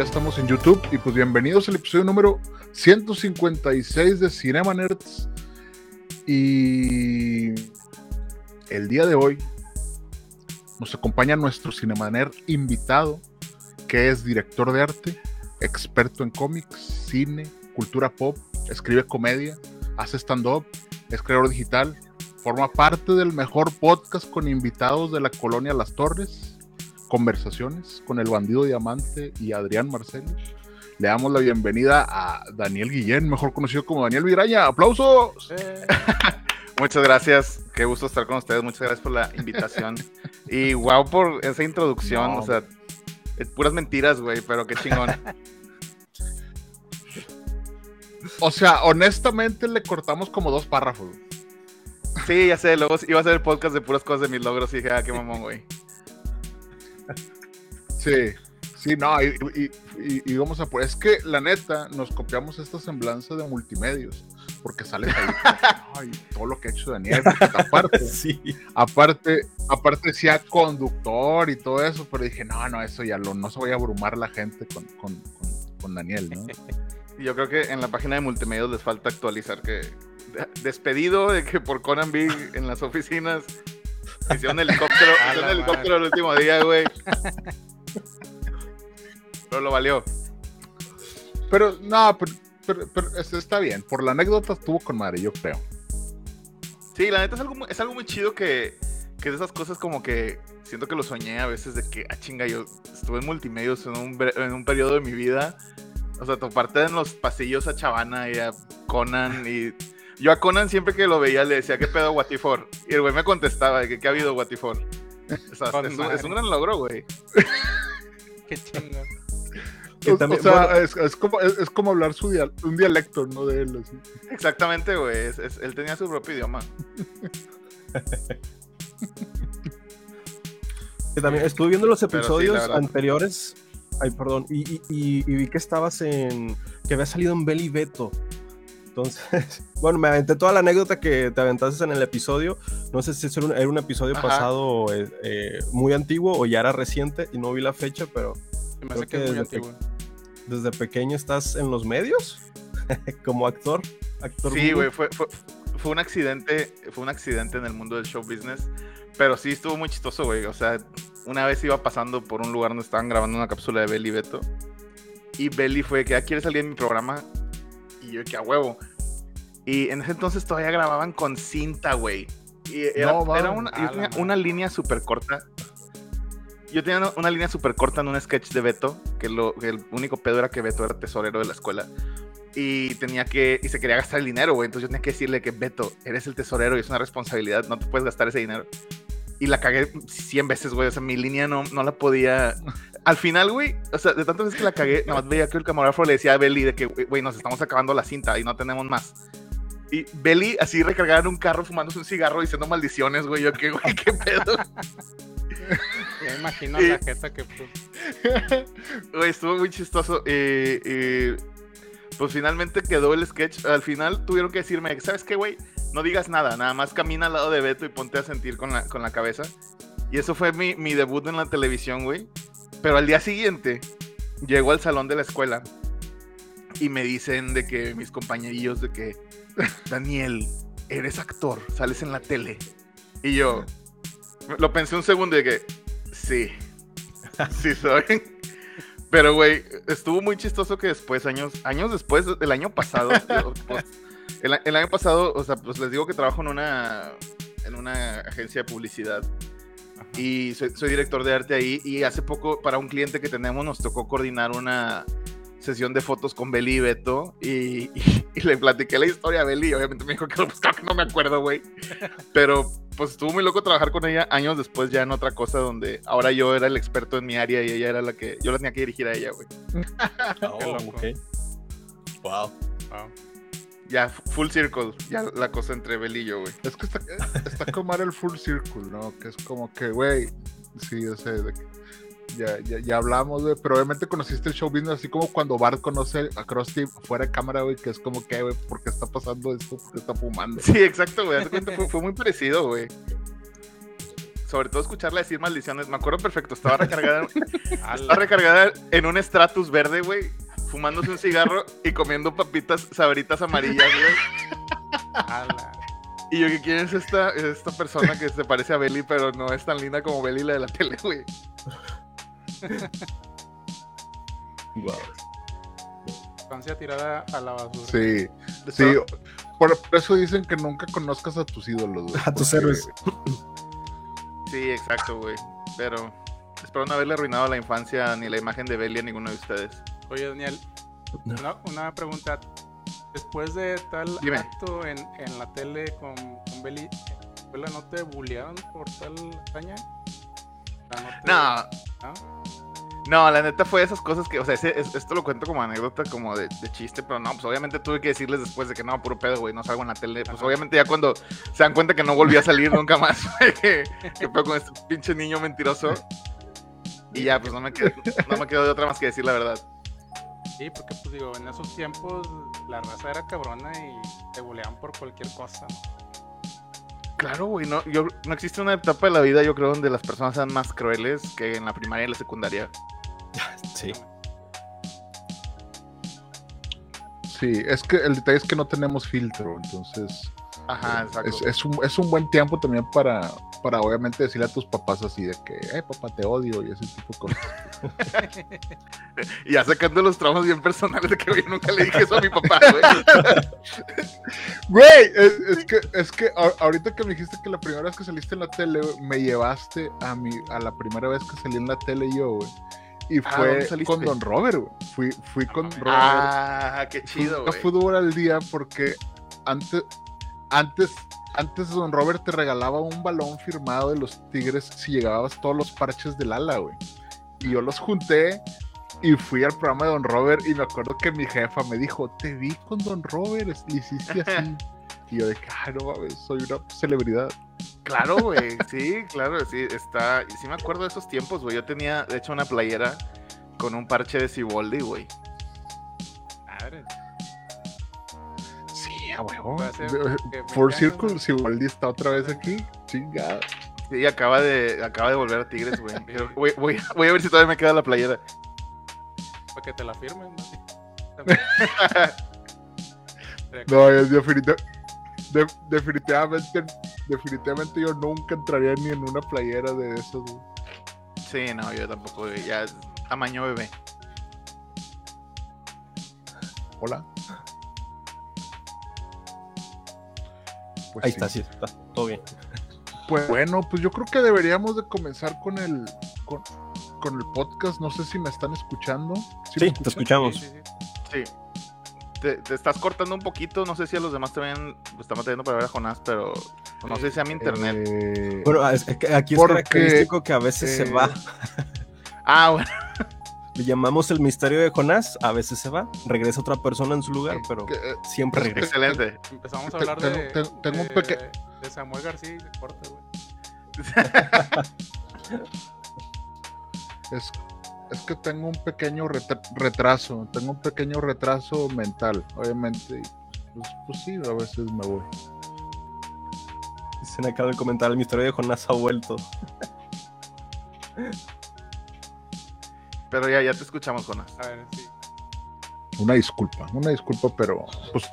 Ya estamos en YouTube y pues bienvenidos al episodio número 156 de Cinema Nerds. Y el día de hoy nos acompaña nuestro Cinema Nerd invitado, que es director de arte, experto en cómics, cine, cultura pop, escribe comedia, hace stand-up, es creador digital, forma parte del mejor podcast con invitados de la colonia Las Torres conversaciones con el bandido diamante y Adrián Marcelo. Le damos la bienvenida a Daniel Guillén, mejor conocido como Daniel Viraña. ¡Aplausos! Muchas gracias, qué gusto estar con ustedes, muchas gracias por la invitación. y wow por esa introducción, o sea, es puras mentiras, güey, pero qué chingón. o sea, honestamente le cortamos como dos párrafos. Sí, ya sé, luego iba a hacer el podcast de puras cosas de mis logros y dije, ah, qué mamón, güey. Sí, sí, no, y, vamos a pues es que la neta nos copiamos esta semblanza de multimedios, porque sale ahí todo lo que ha hecho Daniel, aparte, sí. aparte, aparte decía conductor y todo eso, pero dije, no, no, eso ya lo, no se voy a abrumar la gente con, con, con, Daniel, ¿no? Yo creo que en la página de multimedios les falta actualizar que despedido de que por Conan Big en las oficinas hicieron helicóptero, hicieron helicóptero el último día, güey. Pero lo valió. Pero, no, pero, está bien. Por la anécdota estuvo con madre, yo creo. Sí, la neta es algo, es algo muy chido que, que de esas cosas como que siento que lo soñé a veces de que, ah, chinga, yo estuve en multimedios en un, en un periodo de mi vida. O sea, toparte en los pasillos a Chavana y a Conan y... Yo a Conan siempre que lo veía le decía, ¿qué pedo Watifor? Y el güey me contestaba, ¿qué, qué ha habido Watifor? es, un, gran logro, güey. Qué chingón. o sea, es, como, es, como hablar su un dialecto, ¿no? De él, así. Exactamente, güey. él tenía su propio idioma. también estuve viendo los episodios anteriores. Ay, perdón. Y, y, vi que estabas en. que había salido en Belly Beto. Entonces, bueno, me aventé toda la anécdota que te aventaste en el episodio. No sé si era un, episodio pasado eh, eh, muy antiguo o ya era reciente y no vi la fecha, pero. Me que, es muy antiguo. desde pequeño estás en los medios como actor. actor sí, güey, fue, fue, un accidente, fue un accidente en el mundo del show business, pero sí estuvo muy chistoso, güey. O sea, una vez iba pasando por un lugar donde estaban grabando una cápsula de Belly Beto y Belly fue que, ah, ¿quieres salir en mi programa? Y yo, que a huevo. Y en ese entonces todavía grababan con cinta, güey. Y era, una, yo tenía una línea súper corta. Yo tenía una, línea súper corta en un sketch de Beto, que, lo, el único pedo era que Beto era tesorero de la escuela. Y tenía que, y se quería gastar el dinero, güey. Entonces yo tenía que decirle que Beto, eres el tesorero y es una responsabilidad, no te puedes gastar ese dinero. Y la cagué 100 veces, güey. O sea, mi línea no, no la podía. Al final, güey, o sea, de tantas veces que la cagué, nada más veía que el camarógrafo le decía a Belly de que, güey, nos estamos acabando la cinta y no tenemos más. Y Belly así recargada en un carro fumándose un cigarro diciendo maldiciones, güey. Yo, ¿qué, güey? ¿Qué pedo? Me imagino la jeta que Güey, estuvo muy chistoso. Y, pues finalmente quedó el sketch. Al final tuvieron que decirme, ¿sabes qué, güey? No digas nada, nada más camina al lado de Beto y ponte a sentir con la, con la cabeza. Y eso fue mi, mi debut en la televisión, güey. Pero al día siguiente, llego al salón de la escuela y me dicen de que mis compañerillos de que Daniel, eres actor, sales en la tele. Y yo lo pensé un segundo y que sí, sí soy. Pero, güey, estuvo muy chistoso que después, años, años después, el año pasado, pues, el, año pasado, o sea, pues les digo que trabajo en una, en una agencia de publicidad y soy, soy, director de arte ahí y hace poco para un cliente que tenemos nos tocó coordinar una, sesión de fotos con Beli y Beto y, le platiqué la historia a Beli. Obviamente me dijo que, pues, no me acuerdo, güey. Pero pues estuvo muy loco trabajar con ella años después ya en otra cosa donde ahora yo era el experto en mi área y ella era la que yo la tenía que dirigir a ella, güey. Oh, ok. Wow. Wow. Ya, full circle, ya la cosa entre Bel y yo, güey. Es que está, está como era el full circle, ¿no? Que es como que, güey, sí, yo sé, de que ya, ya, ya hablamos, güey, pero obviamente conociste el show business así como cuando Bart conoce a Krusty fuera de cámara, güey, que es como que, güey, ¿por qué está pasando esto? ¿Por qué está fumando? Sí, exacto, güey. Fue, fue muy parecido, güey. Sobre todo escucharla decir maldiciones. Me acuerdo perfecto. Estaba recargada, estaba recargada en un Stratus verde, güey. Fumándose un cigarro y comiendo papitas sabritas amarillas. Y yo, ¿quién es esta, esta persona que se parece a Belly, pero no es tan linda como Belly la de la tele, güey? Wow. Infancia tirada a la basura. Sí, sí. Por, por eso dicen que nunca conozcas a tus ídolos, güey. A tus héroes. Sí, exacto, güey. Pero espero no haberle arruinado la infancia ni la imagen de Belly a ninguno de ustedes. Oye, Daniel, No. una, una pregunta. Después de tal Dime. acto en, en la tele con, con Beli, ¿en la escuela no te bullearon por tal hazaña? No, ¿no? No, la neta fue esas cosas que, o sea, ese- es- esto lo cuento como anécdota, como de, de chiste, pero no, pues obviamente tuve que decirles después de que no, puro pedo, güey, no salgo en la tele. Pues Ajá. obviamente ya cuando se dan cuenta que no volví a salir nunca más, güey, que, que pedo con este pinche niño mentiroso. Y ya, pues no me, quedó, no me quedó de otra más que decir la verdad. Sí, porque pues digo, en esos tiempos la raza era cabrona y te bulleaban por cualquier cosa. Claro, güey, no, yo, no existe una etapa de la vida, yo creo, donde las personas sean más crueles que en la primaria y la secundaria. Sí. Sí, es que el detalle es que no tenemos filtro, entonces Ajá, exacto. es, es un, es un buen tiempo también para, para obviamente decirle a tus papás así de que, eh, papá, te odio y ese tipo de cosas. Y ya sacando los traumas bien personales de que, güey, nunca le dije eso a mi papá, güey. Güey, es, es que, es que a- ahorita que me dijiste que la primera vez que saliste en la tele, güey, me llevaste a mi, a la primera vez que salí en la tele yo, güey. Y Ah, fue con Don Robert, güey. Fui, fui con Robert. Ah, qué chido, güey. fútbol al día porque antes, antes, antes Don Robert te regalaba un balón firmado de los Tigres si llegabas todos los parches del ala, güey. Y yo los junté y fui al programa de Don Robert y me acuerdo que mi jefa me dijo, te vi con Don Robert, le hiciste así. y yo de "Ay, no soy una celebridad. Claro, güey. Sí, claro, sí, está. Sí me acuerdo de esos tiempos, güey. Yo tenía, de hecho, una playera con un parche de Ciboldi, güey. Madre. Sí, a huevo. Four 20 años, Circle, ¿no? si Waldi está otra vez aquí, chingada. Sí, acaba de, acaba de volver a Tigres, güey. Voy, voy, voy a ver si todavía me queda la playera. Para que te la firmen, ¿no? Es de- definitivamente, definitivamente yo nunca entraría ni en una playera de esos. güey. Sí, no, yo tampoco, güey. Ya es tamaño bebé. Hola. Pues Ahí sí. está, sí, está. Todo bien. Pues bueno, pues yo creo que deberíamos de comenzar con el con, con el podcast. No sé si me están escuchando. ¿Sí te escuchamos. Sí, sí, sí. Sí. Te, te estás cortando un poquito. No sé si a los demás también están teniendo para ver a Jonás, pero no sé si sea mi internet. Eh, Bueno, es que aquí es Porque, característico que a veces eh, se va. Ah, bueno. Le llamamos el misterio de Jonás, a veces se va, regresa otra persona en su lugar, pero eh, siempre es- regresa. Excelente. Empezamos a hablar tengo- de, tengo- tengo un peque- de Samuel García y de corte, güey. es, es que tengo un pequeño retra- retraso. Tengo un pequeño retraso mental, obviamente. Pues, pues sí, a veces me voy. Se me acaba de comentar, el misterio de Jonás ha vuelto. Pero ya, ya te escuchamos, Jonás. A ver, sí. Una disculpa, una disculpa, pero pues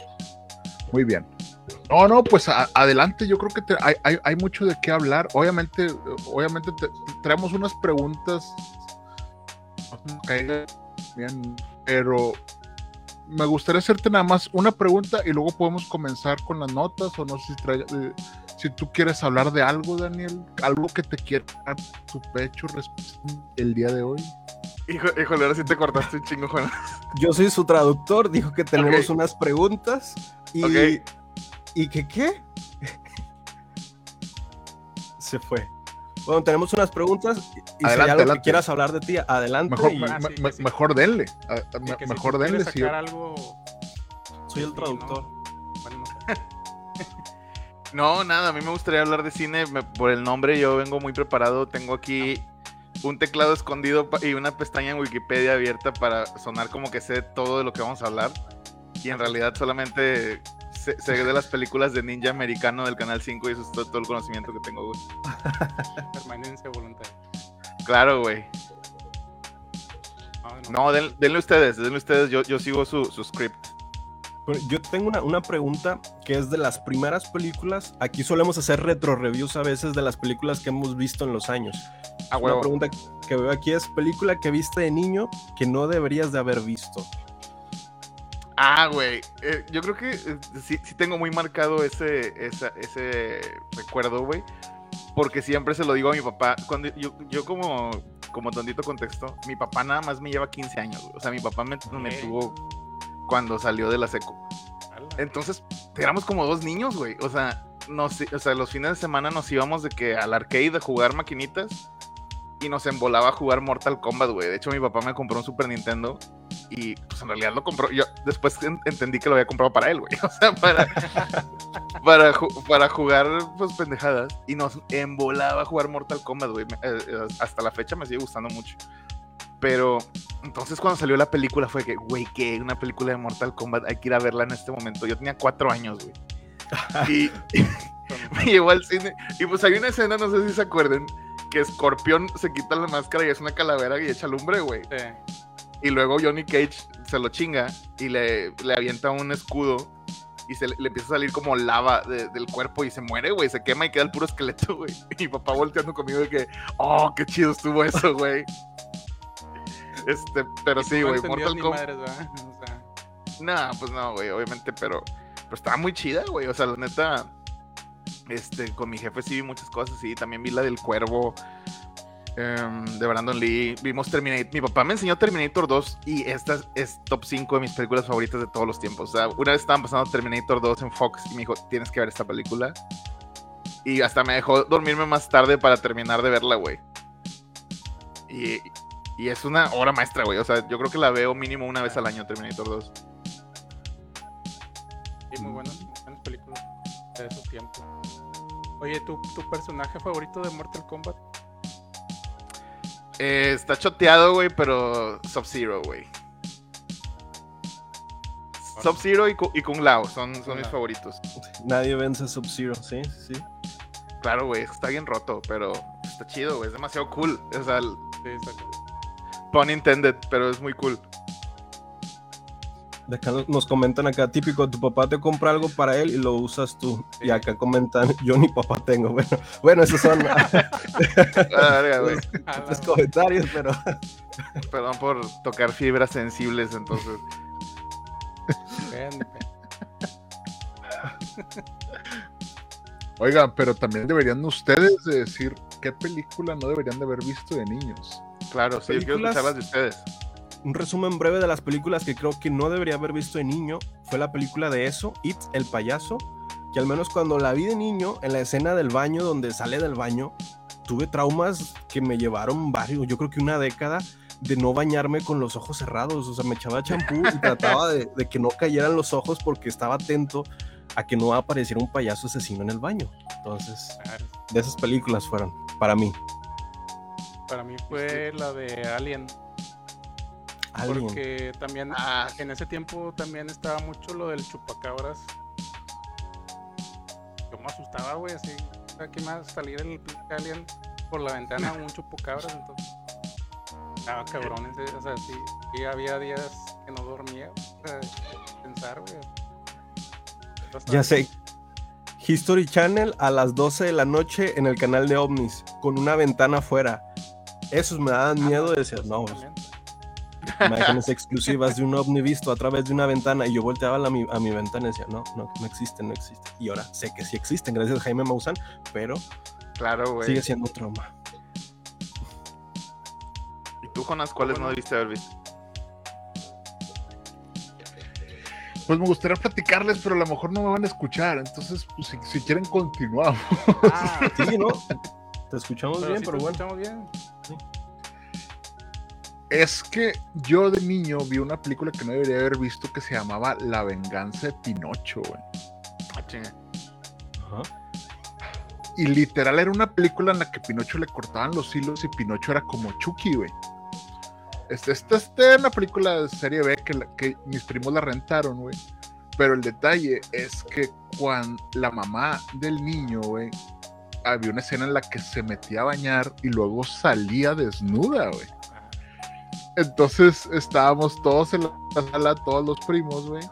muy bien. No, no, pues a- adelante, yo creo que te- hay, hay- hay mucho de qué hablar. Obviamente, obviamente te- traemos unas preguntas bien, pero me gustaría hacerte nada más una pregunta y luego podemos comenzar con las notas o no sé si, trae- eh, si tú quieres hablar de algo, Daniel, algo que te quiera tu pecho el día de hoy. Hijo, híjole, ahora sí te cortaste un chingo, Jonás. Yo soy su traductor, dijo que tenemos unas preguntas y, Ok. ¿y que qué? se fue. Bueno, tenemos unas preguntas y adelante, si hay algo que quieras hablar de ti, adelante. Mejor, y... ah, sí, sí, mejor denle. mejor si denle. Si algo... Soy el traductor. No. Nada, a mí me gustaría hablar de cine me, por el nombre. Yo vengo muy preparado. Tengo aquí un teclado escondido y una pestaña en Wikipedia abierta para sonar como que sé todo de lo que vamos a hablar. Y en realidad solamente sé, sé de las películas de ninja americano del Canal 5 y eso es todo, todo el conocimiento que tengo, güey. Permanencia voluntaria. Claro, güey. No, den, denle ustedes, denle ustedes, yo, yo sigo su, su script. Yo tengo una, una, pregunta que es de las primeras películas. Aquí solemos hacer retro reviews a veces de las películas que hemos visto en los años. Ah, una pregunta que veo aquí es película que viste de niño que no deberías de haber visto. Ah, güey. Eh, yo creo que eh, sí, sí, tengo muy marcado ese, esa, ese recuerdo, güey. Porque siempre se lo digo a mi papá. Cuando yo, yo como, como tontito contexto, mi papá nada más me lleva 15 años, güey. O sea, mi papá me, me tuvo cuando salió de la seco. Entonces, éramos como dos niños, güey. O sea, nos, o sea, los fines de semana nos íbamos de que al arcade a jugar maquinitas y nos embolaba a jugar Mortal Kombat, güey. De hecho, mi papá me compró un Super Nintendo y pues en realidad lo compró. Yo después entendí que lo había comprado para él, güey. O sea, para, para, para, jugar pues pendejadas. Y nos embolaba a jugar Mortal Kombat, güey. Eh, eh, hasta la fecha me sigue gustando mucho. Pero entonces cuando salió la película fue que, güey, que una película de Mortal Kombat, hay que ir a verla en este momento. Yo tenía cuatro años, güey. y, me llevó al cine. Y pues hay una escena, no sé si se acuerden, que Scorpion se quita la máscara y es una calavera y echa lumbre, güey. Sí. Y luego Johnny Cage se lo chinga y le, le avienta un escudo y se le, le, empieza a salir como lava de, del cuerpo y se muere, güey. Se quema y queda el puro esqueleto, güey. Y mi papá volteando conmigo de que, oh, qué chido estuvo eso, güey. Este, pero sí, güey, Mortal Kombat. O sea... Nah, pues no, güey, obviamente, pero, pero estaba muy chida, güey. O sea, la neta, este, con mi jefe sí vi muchas cosas, sí. También vi la del cuervo. Um, de Brandon Lee, vimos Terminator. Mi papá me enseñó Terminator 2 y esta es top 5 de mis películas favoritas de todos los tiempos. O sea, una vez estaban pasando Terminator 2 en Fox y me dijo, tienes que ver esta película. Y hasta me dejó dormirme más tarde para terminar de verla, güey. Y, y, es una obra maestra, güey. O sea, yo creo que la veo mínimo una vez al año, Terminator 2. Sí, muy buenas, muy buenas películas de esos tiempos. Oye, ¿tu, ¿tu personaje favorito de Mortal Kombat? Eh, está choteado, güey, pero Sub-Zero, güey. Sub-Zero y, y, Kung Lao son, son mis favoritos. Nadie vence a Sub-Zero, sí, sí. Claro, güey, está bien roto, pero está chido, güey, es demasiado cool. O sea, sí, está cool. Pun intended, pero es muy cool. De acá nos comentan acá, típico, tu papá te compra algo para él y lo usas tú. Y acá comentan, yo ni papá tengo. Bueno, bueno esos son los comentarios, pero... Perdón por tocar fibras sensibles, entonces. Oigan, pero también deberían ustedes de decir qué película no deberían de haber visto de niños. Claro, sí, yo quiero escucharlas de ustedes un resumen breve de las películas que creo que no debería haber visto de niño fue la película de eso, It, el payaso, que al menos cuando la vi de niño, en la escena del baño, donde sale del baño, tuve traumas que me llevaron varios, yo creo que una década de no bañarme con los ojos cerrados, o sea, me echaba champú y trataba de, de, que no cayeran los ojos porque estaba atento a que no apareciera un payaso asesino en el baño. Entonces, de esas películas fueron, para mí. Para mí fue la de Alien. Porque también ah. en ese tiempo también estaba mucho lo del chupacabras. Yo me asustaba, güey, así. ¿Qué más? Salir el alien por la ventana un chupacabras, entonces. Estaba cabrón, o sea, sí, sí, había días que no dormía, o sea, pensar, güey. Ya sé. History Channel a las 12 de la noche en el canal de OVNIS, con una ventana afuera. Esos me daban ah, miedo de decir, no, imágenes exclusivas de un ovni visto a través de una ventana y yo volteaba a mi, a mi ventana y decía, no, no, no existen, no existen. Y ahora sé que sí existen, gracias a Jaime Maussan, pero claro, sigue siendo un trauma. ¿Y tú, Jonas, cuáles no debiste haber visto? Pues me gustaría platicarles, pero a lo mejor no me van a escuchar. Entonces, pues, si, si, quieren, continuamos. Ah, sí, ¿no? Te escuchamos bien, pero bueno. Escuchamos bien. Es que yo de niño vi una película que no debería haber visto que se llamaba La venganza de Pinocho, güey. Ah, Ajá. Y literal era una película en la que Pinocho le cortaban los hilos y Pinocho era como Chucky, güey. Esta este, este, es una película de serie B que, que mis primos la rentaron, güey. Pero el detalle es que cuando la mamá del niño, güey, había una escena en la que se metía a bañar y luego salía desnuda, güey. Entonces estábamos todos en la sala, todos los primos, güey.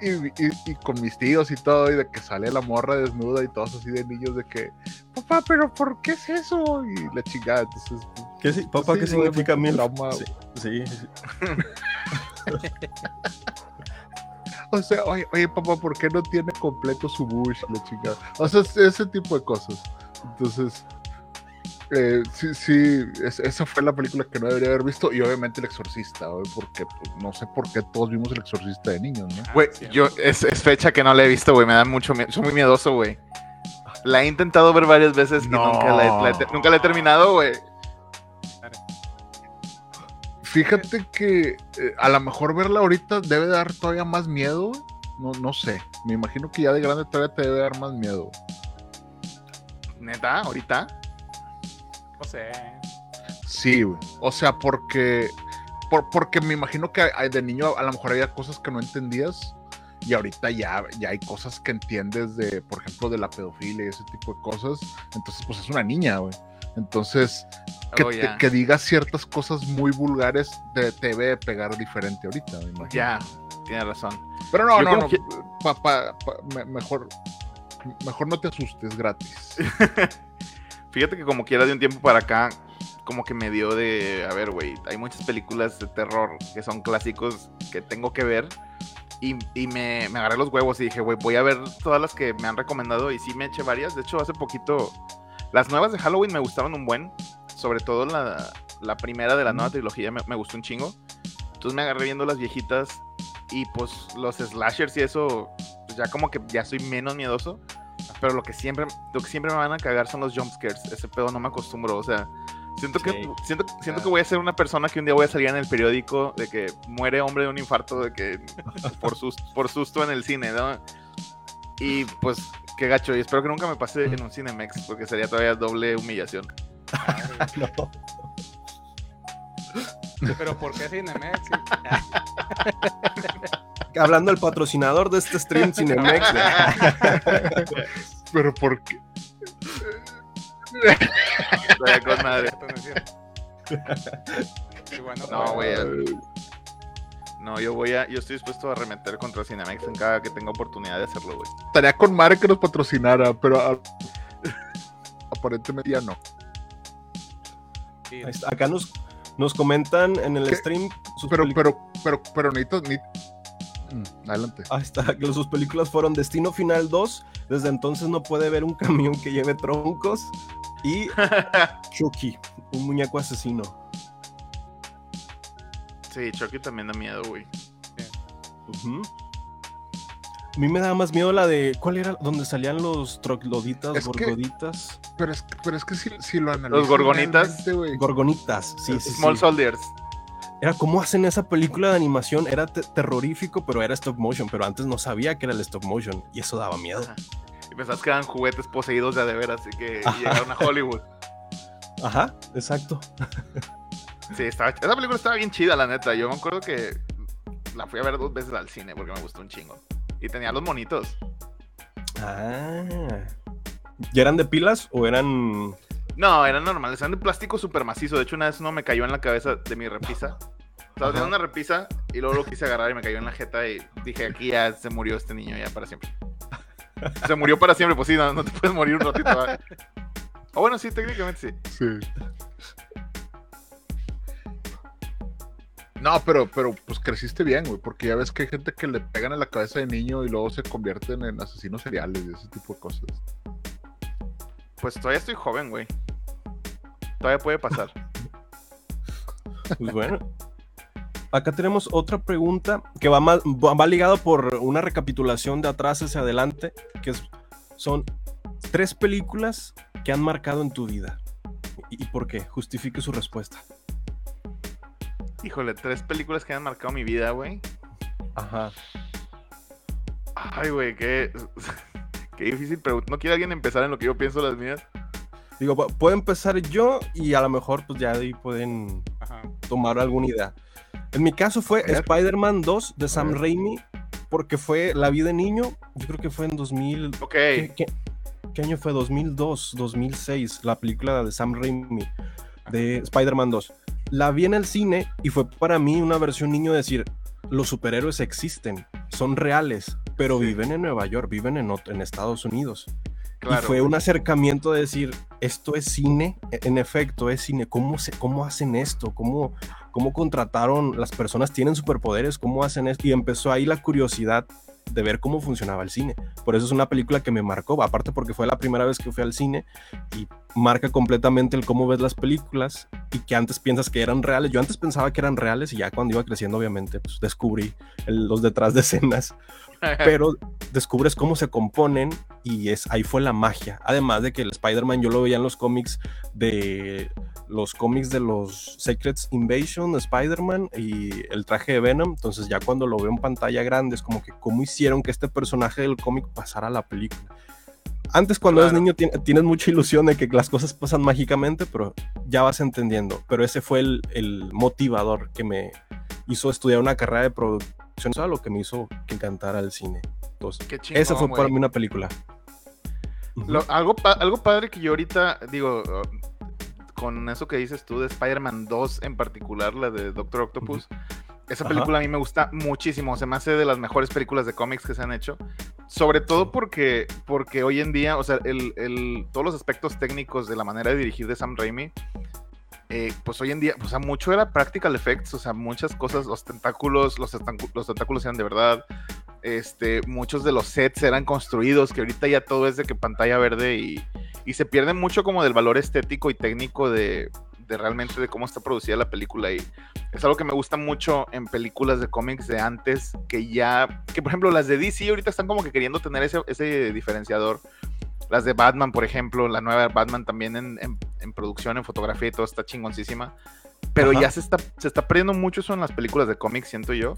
Y, con mis tíos y todo, y de que sale la morra desnuda y todos así de niños de que, papá, pero ¿por qué es eso? Y la chingada, entonces. ¿Qué, sí? papá, ¿qué significa mi Sí, sí. sí. o sea, oye, oye, papá, ¿por qué no tiene completo su bush? La chingada. O sea, ese tipo de cosas. Entonces, eh, sí, sí, esa fue la película que no debería haber visto y obviamente El Exorcista, porque pues, no sé por qué todos vimos El Exorcista de niños, ¿no? Güey, yo, es, fecha que no la he visto, güey, me da mucho miedo, soy muy miedoso, güey. La he intentado ver varias veces y nunca, la, he terminado, güey. Fíjate que eh, a lo mejor verla ahorita debe dar todavía más miedo, no, no sé, me imagino que ya de grande todavía te debe dar más miedo. ¿Neta? ¿Ahorita? Sí, O sea, porque. porque me imagino que de niño a lo mejor había cosas que no entendías. Y ahorita ya, ya hay cosas que entiendes de, por ejemplo, de la pedofilia y ese tipo de cosas. Entonces, pues es una niña, güey. Entonces, que, oh, digas ciertas cosas muy vulgares te, debe pegar diferente ahorita, me imagino. Ya, tienes razón. Pero no, no, no. mejor, mejor no te asustes, gratis. Fíjate que como quiera de un tiempo para acá, como que me dio de, a ver, güey, hay muchas películas de terror que son clásicos que tengo que ver. Y, me, agarré los huevos y dije, güey, voy a ver todas las que me han recomendado y sí me eché varias. De hecho, hace poquito, las nuevas de Halloween me gustaron un buen. Sobre todo la, primera de la nueva trilogía me, me, gustó un chingo. Entonces me agarré viendo las viejitas y pues los slashers y eso, pues ya como que ya soy menos miedoso. Pero lo que siempre, lo que siempre me van a cagar son los jumpscares. Ese pedo no me acostumbro. O sea, siento que, siento, siento que voy a ser una persona que un día voy a salir en el periódico de que muere hombre de un infarto de que por, susto, por susto en el cine, ¿no? Y pues, qué gacho. Y espero que nunca me pase en un Cinemex, porque sería todavía doble humillación. Pero ¿por qué Cinemex? hablando del patrocinador de este stream, Cinemex. Pero ¿por qué? con madre. no, güey. No, yo voy a, yo estoy dispuesto a remeter contra Cinemex en cada que tenga oportunidad de hacerlo, güey. Estaría con madre que nos patrocinara, pero aparentemente ya no. Acá nos, nos comentan en el stream. pero, pero, pero, pero, necesito, Mm, adelante. Ahí está, que sus películas fueron Destino Final 2. Desde entonces no puede ver un camión que lleve troncos. Y Chucky, un muñeco asesino. Sí, Chucky también da miedo, güey. A mí me da más miedo la de. ¿Cuál era? Donde salían los trocloditas, gorgoditas. pero, es, pero es que si, lo analizas. Los gorgonitas. Gorgonitas, sí, sí. Small Soldiers era cómo hacen esa película de animación, era terrorífico, pero era stop motion, pero antes no sabía que era el stop motion y eso daba miedo. Y pensás que eran juguetes poseídos de a así que llegaron a Hollywood. Ajá, exacto. sí, estaba, esa película estaba bien chida, la neta. Yo me acuerdo que la fui a ver dos veces al cine porque me gustó un chingo. Y tenía los monitos. Ah. ¿Y eran de pilas o eran no, eran normales, eran de plástico súper macizo. De hecho, una vez uno me cayó en la cabeza de mi repisa. Estaba haciendo una repisa y luego lo quise agarrar y me cayó en la jeta y dije, aquí ya se murió este niño ya para siempre. se murió para siempre, pues sí, no, te puedes morir un ratito. O bueno, sí, técnicamente sí. Sí. No, pero, pero pues creciste bien, güey, porque ya ves que hay gente que le pegan en la cabeza de niño y luego se convierten en asesinos seriales y ese tipo de cosas. Pues todavía estoy joven, güey. Todavía puede pasar. Pues bueno. Acá tenemos otra pregunta que va, más, va ligado por una recapitulación de atrás hacia adelante, que son tres películas que han marcado en tu vida. ¿Y, por qué? Justifique su respuesta. Híjole, tres películas que han marcado mi vida, güey. Ajá. Ay, güey, qué, qué difícil pregunta. ¿No quiere alguien empezar en lo que yo pienso las mías? Digo, puedo empezar yo y a lo mejor pues ya ahí pueden tomar alguna idea. En mi caso fue Spider-Man 2 de Sam Raimi, porque fue La vida de niño, yo creo que fue en 2000. Ok. ¿Qué, año fue? 2002, 2006, la película de Sam Raimi de Spider-Man 2. La vi en el cine y fue para mí una versión niño de decir, los superhéroes existen, son reales, pero viven en Nueva York, viven en, en Estados Unidos. Y fue un acercamiento de decir, esto es cine, e, en efecto es cine, ¿cómo, se, cómo hacen esto? ¿Cómo, ¿Cómo contrataron, las personas tienen superpoderes? ¿Cómo hacen esto? Y empezó ahí la curiosidad de ver cómo funcionaba el cine. Por eso es una película que me marcó, aparte porque fue la primera vez que fui al cine y marca completamente el cómo ves las películas y que antes piensas que eran reales. Yo antes pensaba que eran reales y ya cuando iba creciendo obviamente pues descubrí los detrás de escenas. Pero descubres cómo se componen y es ahí fue la magia. Además de que el Spider-Man yo lo veía en los cómics de los cómics de los Secrets Invasion, Spider-Man y el traje de Venom. Entonces ya cuando lo veo en pantalla grande es como que cómo hicieron que este personaje del cómic pasara a la película. Antes cuando eres niño tienes mucha ilusión de que las cosas pasan mágicamente, pero ya vas entendiendo. Pero ese fue el, motivador que me hizo estudiar una carrera de producción, o lo que me hizo que encantara el cine. Entonces, esa fue para mí una película. algo, algo padre que yo ahorita digo, con eso que dices tú de Spider-Man 2 en particular, la de Doctor Octopus. Esa película a mí me gusta muchísimo, se me hace de las mejores películas de cómics que se han hecho. Sobre todo porque, porque hoy en día, o sea, el, el, todos los aspectos técnicos de la manera de dirigir de Sam Raimi, eh, pues hoy en día, o sea, mucho era practical effects, o sea, muchas cosas, los tentáculos, los, los tentáculos eran de verdad, este, muchos de los sets eran construidos, que ahorita ya todo es de que pantalla verde y, y se pierde mucho como del valor estético y técnico de, de, realmente de cómo está producida la película y es algo que me gusta mucho en películas de cómics de antes que ya, que por ejemplo las de DC ahorita están como que queriendo tener ese, ese diferenciador. Las de Batman, por ejemplo, la nueva Batman también en, en, en producción, en fotografía y todo está chingoncísima. Pero ya se está, se está perdiendo mucho eso en las películas de cómics, siento yo.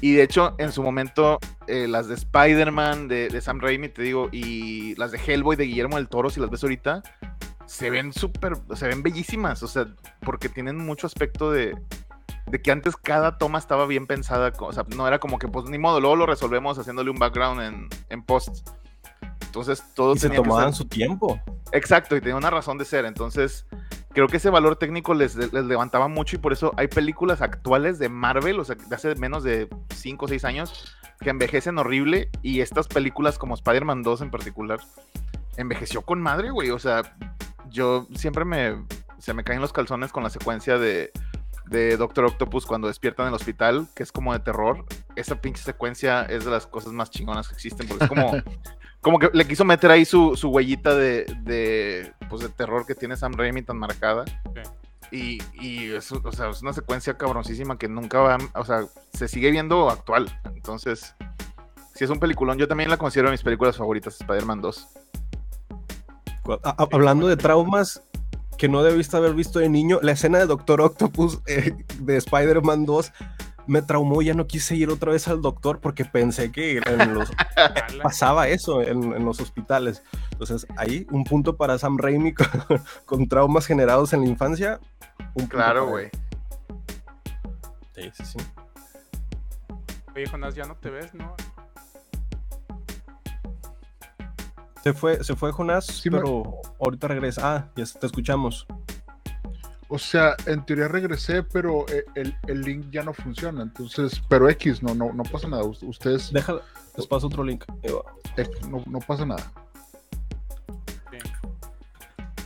Y de hecho, en su momento, eh, las de Spider-Man, de, Sam Raimi, te digo, y las de Hellboy, de Guillermo del Toro, si las ves ahorita, se ven súper, se ven bellísimas, o sea, porque tienen mucho aspecto de, de que antes cada toma estaba bien pensada, o sea, no era como que, pues, ni modo, luego lo resolvemos haciéndole un background en, en post. Entonces, todos se tomaban su tiempo. Exacto, y tenía una razón de ser, entonces creo que ese valor técnico les, levantaba mucho y por eso hay películas actuales de Marvel, o sea, de hace menos de 5 o 6 años, que envejecen horrible y estas películas como Spider-Man 2 en particular, envejeció con madre, güey, o sea, yo siempre me, se me caen los calzones con la secuencia de, de Doctor Octopus cuando despierta en el hospital, que es como de terror. Esa pinche secuencia es de las cosas más chingonas que existen, porque es como, como que le quiso meter ahí su, su huellita de, de, pues, de terror que tiene Sam Raimi tan marcada. Y, y es, o sea, es una secuencia cabroncísima que nunca va, o sea, se sigue viendo actual. Entonces, si es un peliculón, yo también la considero mis películas favoritas, Spider-Man 2. Hablando de traumas que no debiste haber visto de niño, la escena de Doctor Octopus eh, de Spider-Man 2 me traumó, ya no quise ir otra vez al doctor porque pensé que pasaba eso en, los hospitales. Entonces, ahí un punto para Sam Raimi con, traumas generados en la infancia. claro, güey. Sí, sí, sí. Oye, Jonás, ya no te ves, ¿no? Se fue, se fue Jonás, pero ahorita regresa. Ah, ya te escuchamos. O sea, en teoría regresé, pero eh, el, link ya no funciona. Entonces, pero X, no, no, no pasa nada. Ustedes. Déjalo, les paso otro link. no, no pasa nada.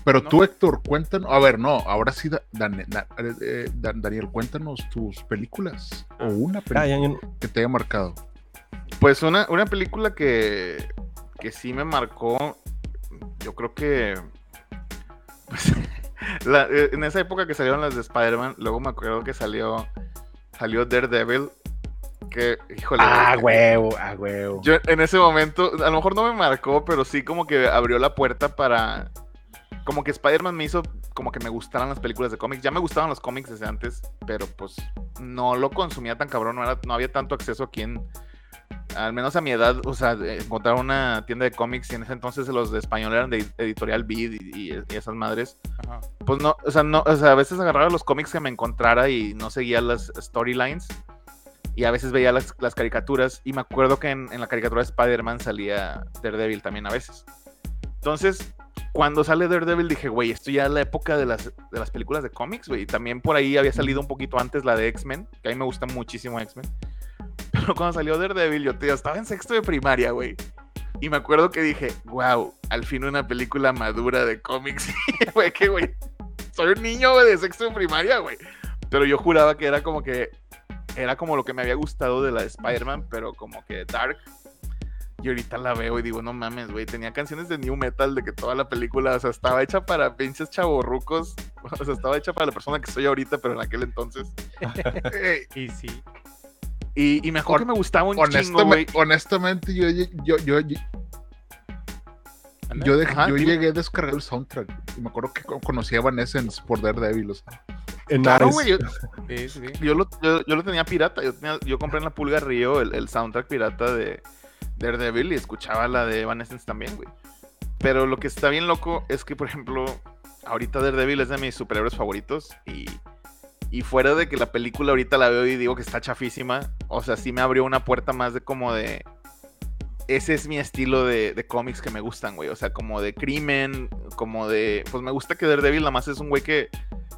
Pero tú, Héctor, cuéntanos. A ver, no, ahora sí, eh, Daniel, cuéntanos tus películas. O una ah, película que te haya marcado. Pues una, una película que, que sí me marcó. Yo creo que. Pues, Eh, en esa época que salieron las de Spider-Man, luego me acuerdo que salió, salió Daredevil. Que, híjole. Ah, huevo, ah, huevo. Yo en ese momento, a lo mejor no me marcó, pero sí como que abrió la puerta para. como que Spider-Man me hizo como que me gustaran las películas de cómics. Ya me gustaban los cómics desde antes, pero pues no lo consumía tan cabrón, no, no había tanto acceso aquí en, al menos a mi edad, o sea, encontrar una tienda de cómics y en ese entonces los de español eran de editorial Bid y, esas madres. Pues no, o sea, no, o sea, a veces agarraba los cómics que me encontrara y no seguía las storylines. Y a veces veía las, caricaturas. Y me acuerdo que en, en la caricatura de Spider-Man salía Daredevil también a veces. Entonces, cuando sale Daredevil dije, güey, esto ya es la época de las, de las películas de cómics, güey. También por ahí había salido un poquito antes la de X-Men, que a mí me gusta muchísimo X-Men. Pero cuando salió Daredevil, yo te estaba en sexto de primaria, güey. Y me acuerdo que dije, wow, al fin una película madura de cómics. Güey, que, güey, soy un niño, güey, de sexto de primaria, güey. Pero yo juraba que era como que, era como lo que me había gustado de la de Spider-Man, pero como que dark. Y ahorita la veo y digo, no mames, güey, tenía canciones de new metal de que toda la película, o sea, estaba hecha para pinches chavorrucos, o sea, estaba hecha para la persona que soy ahorita, pero en aquel entonces. y sí. Y, y mejor que me gustaba un chingo, güey. Honestamente, yo, yo, yo, yo, yo, yo llegué a descargar el soundtrack. Y me acuerdo que conocí a Evanescence por Daredevil. O sea. Claro, güey. Yo, sí, sí. yo, lo, yo, lo tenía pirata. Yo, tenía, yo compré en la Pulga Río el, el, soundtrack pirata de Daredevil y escuchaba la de Evanescence también, güey. Pero lo que está bien loco es que, por ejemplo, ahorita Daredevil es de mis superhéroes favoritos y y fuera de que la película ahorita la veo y digo que está chafísima, o sea, sí me abrió una puerta más de como de... Ese es mi estilo de, de cómics que me gustan, güey. O sea, como de crimen, como de... Pues me gusta que Daredevil nada más es un güey que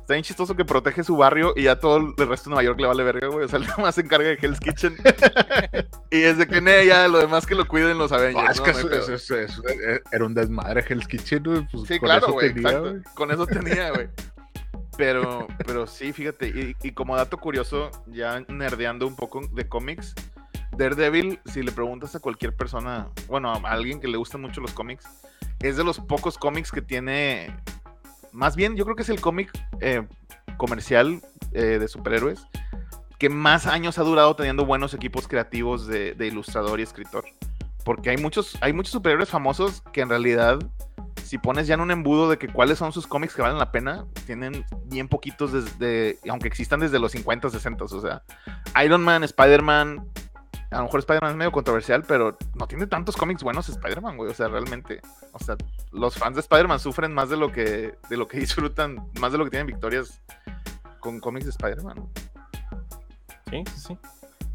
está bien chistoso que protege su barrio y ya todo el resto de Nueva York le vale verga, güey. O sea, nada más se encarga de Hell's Kitchen. y desde que ne, ya lo demás que lo cuiden los Avengers. Ah, es que eso, era un desmadre Hell's Kitchen, güey. Pues sí, claro, güey. Con eso tenía, güey. Pero, pero sí, fíjate, y, como dato curioso, ya nerdeando un poco de cómics, Daredevil, si le preguntas a cualquier persona, bueno, a alguien que le gustan mucho los cómics, es de los pocos cómics que tiene, más bien, yo creo que es el cómic eh, comercial eh, de superhéroes que más años ha durado teniendo buenos equipos creativos de, de ilustrador y escritor. Porque hay muchos, hay muchos superhéroes famosos que en realidad si pones ya en un embudo de que cuáles son sus cómics que valen la pena, tienen bien poquitos desde, aunque existan desde los 50, 60, o sea, Iron Man, Spider-Man, a lo mejor Spider-Man es medio controversial, pero no tiene tantos cómics buenos Spider-Man, güey, o sea, realmente, o sea, los fans de Spider-Man sufren más de lo que de lo que disfrutan, más de lo que tienen victorias con cómics de Spider-Man. Sí, sí, sí.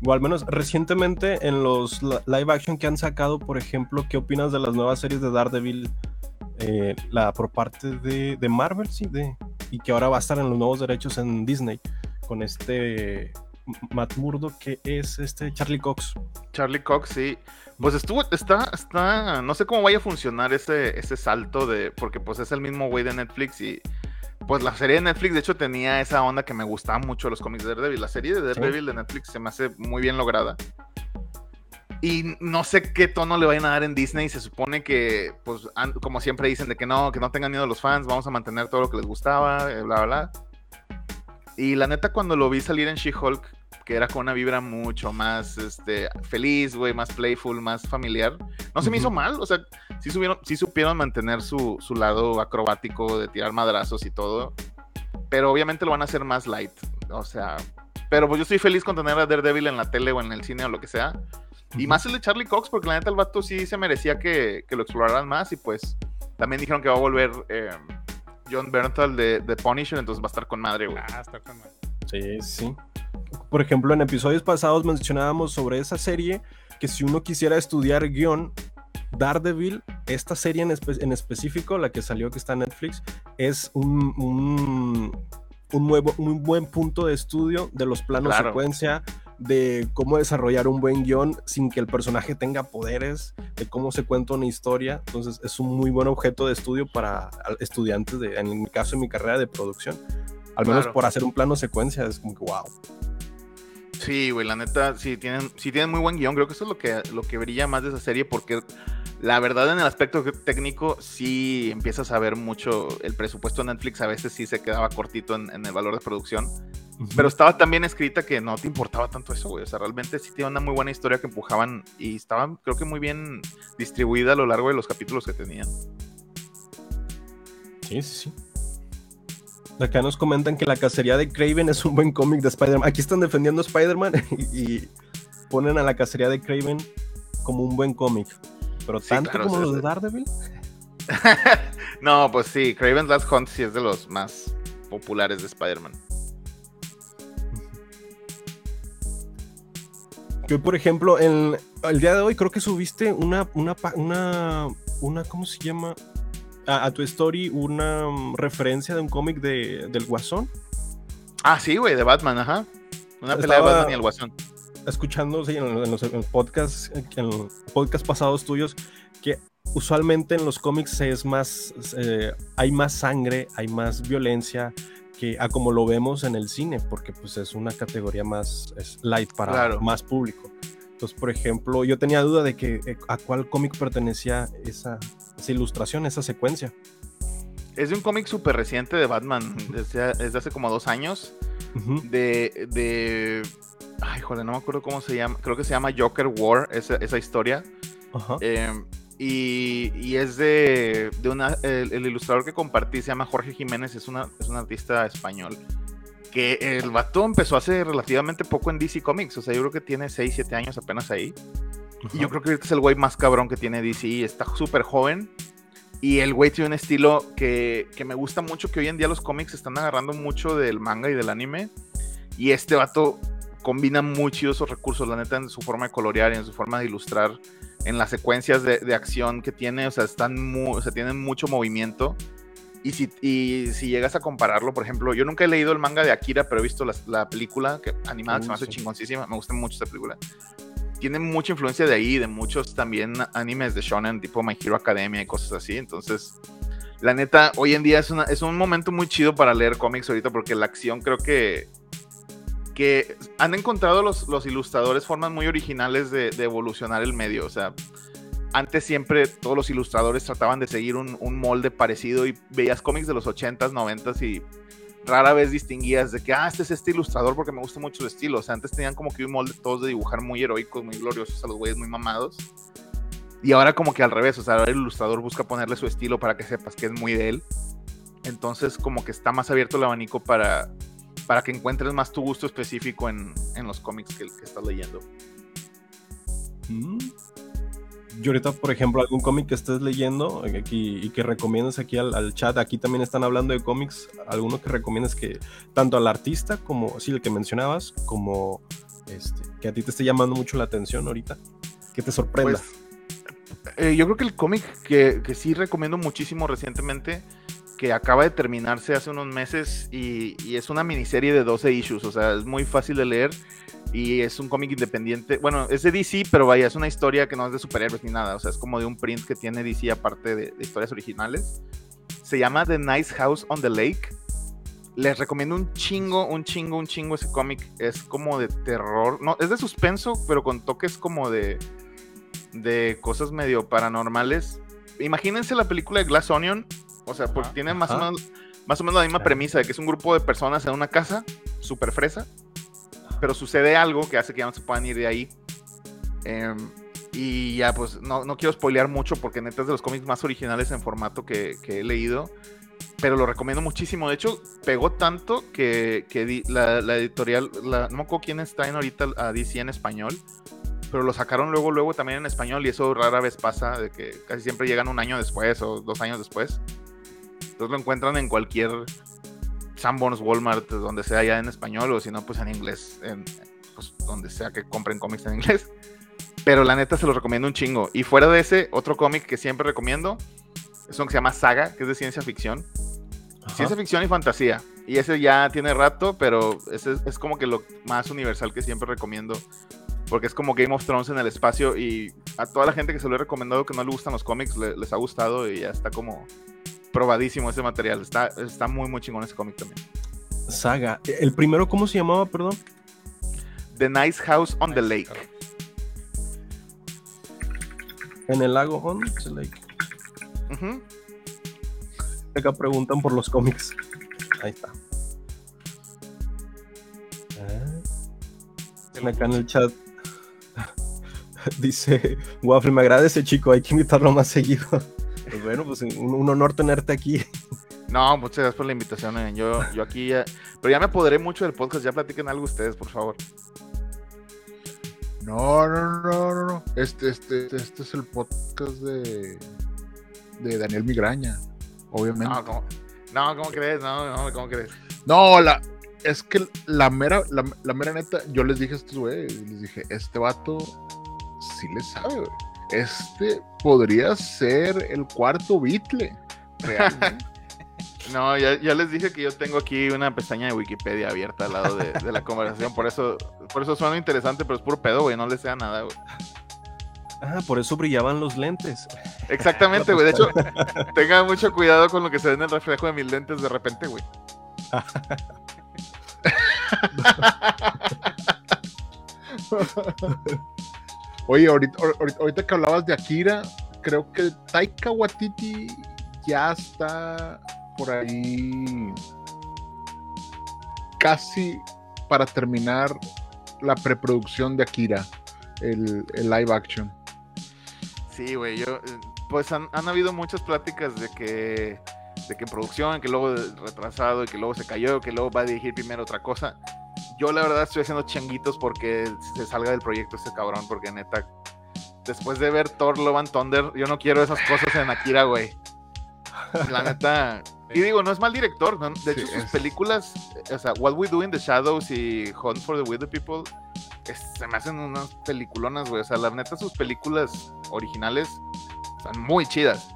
O al menos recientemente en los live action que han sacado, por ejemplo, ¿qué opinas de las nuevas series de Daredevil eh, la, por parte de, de, Marvel, sí, de, y que ahora va a estar en los nuevos derechos en Disney con este Matt Murdo que es este Charlie Cox. Charlie Cox, sí. Pues estuvo, está, está, no sé cómo vaya a funcionar ese, ese salto de, porque pues es el mismo güey de Netflix y pues la serie de Netflix de hecho tenía esa onda que me gustaba mucho los cómics de Daredevil. La serie de Daredevil de Netflix se me hace muy bien lograda. Y no sé qué tono le vayan a dar en Disney. Se supone que, pues, como siempre dicen, de que no, que no tengan miedo los fans, vamos a mantener todo lo que les gustaba, eh, bla, bla, bla. Y la neta, cuando lo vi salir en She-Hulk, que era con una vibra mucho más este, feliz, güey, más playful, más familiar, no se me hizo mal. O sea, sí, subieron, sí supieron mantener su, su lado acrobático de tirar madrazos y todo. Pero obviamente lo van a hacer más light. O sea, pero pues yo estoy feliz con tener a Daredevil en la tele o en el cine o lo que sea. Y más el de Charlie Cox, porque la neta el vato sí se merecía que, lo exploraran más. Y pues también dijeron que va a volver eh, John Bernthal de, de, Punisher, entonces va a estar con madre, güey. Ah, estar con madre. Sí, sí. Por ejemplo, en episodios pasados mencionábamos sobre esa serie que si uno quisiera estudiar guion, Daredevil, esta serie en, en específico, la que salió que está en Netflix, es un, un, un, nuevo, un buen punto de estudio de los planos secuencia, de cómo desarrollar un buen guion sin que el personaje tenga poderes, de cómo se cuenta una historia. Entonces es un muy buen objeto de estudio para estudiantes, de, en mi caso, en mi carrera de producción. Al menos por hacer un plano secuencia, es como que wow. Sí, güey, la neta, sí tienen, sí tienen muy buen guion. Creo que eso es lo que, lo que brilla más de esa serie porque la verdad, en el aspecto técnico, sí empiezas a ver mucho. El presupuesto de Netflix a veces sí se quedaba cortito en, el valor de producción. Pero estaba tan bien escrita que no te importaba tanto eso, güey. O sea, realmente sí tiene una muy buena historia que empujaban y estaba, creo que muy bien distribuida a lo largo de los capítulos que tenían. Sí, sí, sí. Acá nos comentan que la cacería de Craven es un buen cómic de Spider-Man. Aquí están defendiendo a Spider-Man y, ponen a la cacería de Craven como un buen cómic. Pero tanto como los de Daredevil. no, pues sí, Craven's Last Hunt sí es de los más populares de Spider-Man. Que por ejemplo, el, el día de hoy creo que subiste una, una, una, una ¿cómo se llama? A, tu story una mm, referencia de un cómic de, del Guasón. Ah, sí, güey, de Batman, ajá. Una pelea de Batman y el Guasón. Escuchando en, los, podcasts, en los podcast pasados tuyos, que usualmente en los cómics es más, eh, hay más sangre, hay más violencia que a como lo vemos en el cine, porque pues es una categoría más light para más público. Entonces, por ejemplo, yo tenía duda de que eh, a cuál cómic pertenecía esa, ilustración, esa secuencia. Es de un cómic súper reciente de Batman, desde, hace como dos años. de, de. Ay, joder, no me acuerdo cómo se llama. Creo que se llama Joker War, esa, esa historia. Ajá. Em, y, es de, una, el, ilustrador que compartí se llama Jorge Jiménez, es, una, es un artista español. Que el vato empezó hace relativamente poco en DC Comics, o sea, yo creo que tiene 6, 7 años apenas ahí. Y yo creo que este es el güey más cabrón que tiene DC, está súper joven. Y el güey tiene un estilo que, que me gusta mucho, que hoy en día los cómics están agarrando mucho del manga y del anime. Y este vato combina muy chidos esos recursos, la neta, en su forma de colorear y en su forma de ilustrar en las secuencias de, acción que tiene, o sea, están muy, o sea, tienen mucho movimiento. Y si, y si llegas a compararlo, por ejemplo, yo nunca he leído el manga de Akira, pero he visto la, película que animada, se me hace chingoncísima, me gusta mucho esta película. Tiene mucha influencia de ahí, de muchos también animes de shonen, tipo My Hero Academia y cosas así. Entonces, la neta, hoy en día es, una, es un momento muy chido para leer cómics ahorita porque la acción creo que que han encontrado los, los ilustradores formas muy originales de, evolucionar el medio. O sea, antes siempre todos los ilustradores trataban de seguir un, molde parecido y veías cómics de los 80s, 90s y rara vez distinguías de que, ah, este es este ilustrador porque me gusta mucho su estilo. O sea, antes tenían como que un molde todos de dibujar muy heroicos, muy gloriosos, a los güeyes muy mamados. Y ahora como que al revés, o sea, ahora el ilustrador busca ponerle su estilo para que sepas que es muy de él. Entonces como que está más abierto el abanico para, para que encuentres más tu gusto específico en, los cómics que, estás leyendo. Mm. Yo ahorita, por ejemplo, algún cómic que estés leyendo aquí, y que recomiendas aquí al, chat, aquí también están hablando de cómics, alguno que recomiendas que tanto al artista como, sí, el que mencionabas, como este, que a ti te esté llamando mucho la atención ahorita, que te sorprenda. Pues, eh, yo creo que el cómic que sí recomiendo muchísimo recientemente que acaba de terminarse hace unos meses y, es una miniserie de 12 issues, o sea, es muy fácil de leer y es un cómic independiente. Bueno, es de DC, pero vaya, es una historia que no es de superhéroes ni nada, o sea, es como de un print que tiene DC aparte de, historias originales. Se llama The Nice House on the Lake. Les recomiendo un chingo, un chingo, un chingo ese cómic. Es como de terror. No, es de suspenso, pero con toques como de, de cosas medio paranormales. Imagínense la película de Glass Onion, o sea, porque tiene más o, menos, más o menos la misma premisa de que es un grupo de personas en una casa, súper fresa, pero sucede algo que hace que ya no se puedan ir de ahí. Em, y ya, pues no, no, quiero spoilear mucho porque neta es de los cómics más originales en formato que, que he leído. Pero lo recomiendo muchísimo. De hecho, pegó tanto que, que la, la, editorial, la, no me acuerdo quién está en ahorita a DC en español, pero lo sacaron luego, luego también en español y eso rara vez pasa, de que casi siempre llegan un año después o dos años después. Entonces lo encuentran en cualquier Sanborns, Walmart, donde sea ya en español, o si no, pues en inglés, en, pues, donde sea que compren cómics en inglés. Pero la neta se los recomiendo un chingo. Y fuera de ese, otro cómic que siempre recomiendo es uno que se llama Saga, que es de ciencia ficción. Ciencia ficción y fantasía. Y ese ya tiene rato, pero ese es como que lo más universal que siempre recomiendo. Porque es como Game of Thrones en el espacio y a toda la gente que se lo he recomendado que no le gustan los cómics, les ha gustado y ya está como probadísimo ese material. Está, está muy, muy chingón ese cómic también. Saga. ¿El primero cómo se llamaba, perdón? The Nice House on the Lake. En el lago on the lake. Acá preguntan por los cómics. Ahí está. Ah. Acá en el chat dice Waffle, me agradece chico, hay que invitarlo más seguido. Pues bueno, pues un, honor tenerte aquí. No, muchas gracias por la invitación. Eh. Yo, yo aquí ya. Pero ya me apoderé mucho del podcast. Ya platiquen algo ustedes, por favor. No, no, no, no, no. Este, este, este es el podcast de, de Daniel Migraña, obviamente. No, ¿cómo, no, ¿cómo crees? No, no, ¿cómo crees? No, la, es que la mera, la, mera neta, yo les dije a estos güeyes, les dije, este vato sí le sabe, güey. Este podría ser el cuarto Beatle, realmente. No, ya, les dije que yo tengo aquí una pestaña de Wikipedia abierta al lado de, la conversación, por eso, por eso suena interesante, pero es puro pedo, güey, no le sea nada, güey. Ah, por eso brillaban los lentes. Exactamente, güey. De hecho, tengan mucho cuidado con lo que se ve en el reflejo de mis lentes de repente, güey. Oye, ahorita, que hablabas de Akira, creo que Taika Waititi ya está por ahí casi para terminar la preproducción de Akira, el, live action. Sí, güey, yo, pues han, habido muchas pláticas de que, de que en producción, que luego retrasado, y que luego se cayó, que luego va a dirigir primero otra cosa. Yo la verdad estoy haciendo changuitos porque se salga del proyecto este cabrón, porque neta, después de ver Thor Love and Thunder, yo no quiero esas cosas en Akira, güey. La neta, y digo, no es mal director, de hecho sus películas, o sea, What We Do in the Shadows y Hunt for the Widow People, se me hacen unas peliculonas, güey. O sea, la neta, sus películas originales están muy chidas.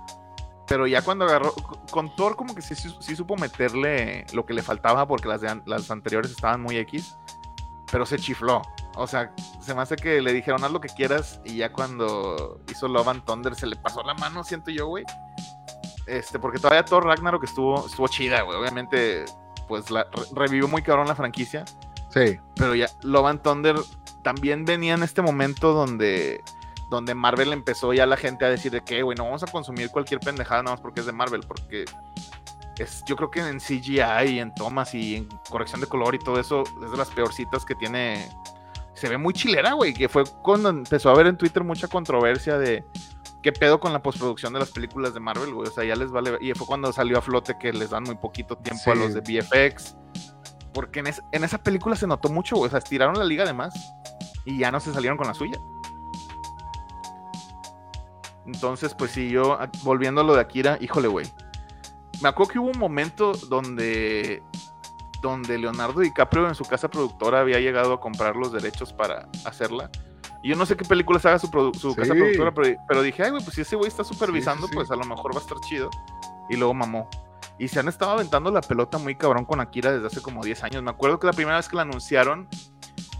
Pero ya cuando agarró, con Thor como que sí, sí, supo meterle lo que le faltaba porque las, las anteriores estaban muy X, pero se chifló. O sea, se me hace que le dijeron haz lo que quieras y ya cuando hizo Love and Thunder se le pasó la mano, siento yo, güey. Este, porque todavía Thor Ragnarok estuvo, estuvo chida, güey. Obviamente, pues la, revivió muy cabrón la franquicia. Sí. Pero ya, Love and Thunder también venía en este momento donde, donde Marvel empezó ya la gente a decir de que, güey, no vamos a consumir cualquier pendejada nada más porque es de Marvel, porque es, yo creo que en CGI y en tomas y en corrección de color y todo eso es de las peorcitas que tiene. Se ve muy chilera, güey, que fue cuando empezó a haber en Twitter mucha controversia de qué pedo con la postproducción de las películas de Marvel, güey. O sea, ya les vale. Y fue cuando salió a flote que les dan muy poquito tiempo a los de VFX. Porque en, en, esa película se notó mucho, güey. O sea, estiraron la liga además y ya no se salieron con la suya. Entonces, pues sí, yo, volviendo a lo de Akira, híjole, güey. Me acuerdo que hubo un momento donde, donde Leonardo DiCaprio en su casa productora había llegado a comprar los derechos para hacerla y yo no sé qué películas haga su, su casa productora, pero, dije, ay, güey, pues si ese güey está supervisando, pues a lo mejor va a estar chido. Y luego mamó. Y se han estado aventando la pelota muy cabrón con Akira desde hace como 10 años. Me acuerdo que la primera vez que la anunciaron,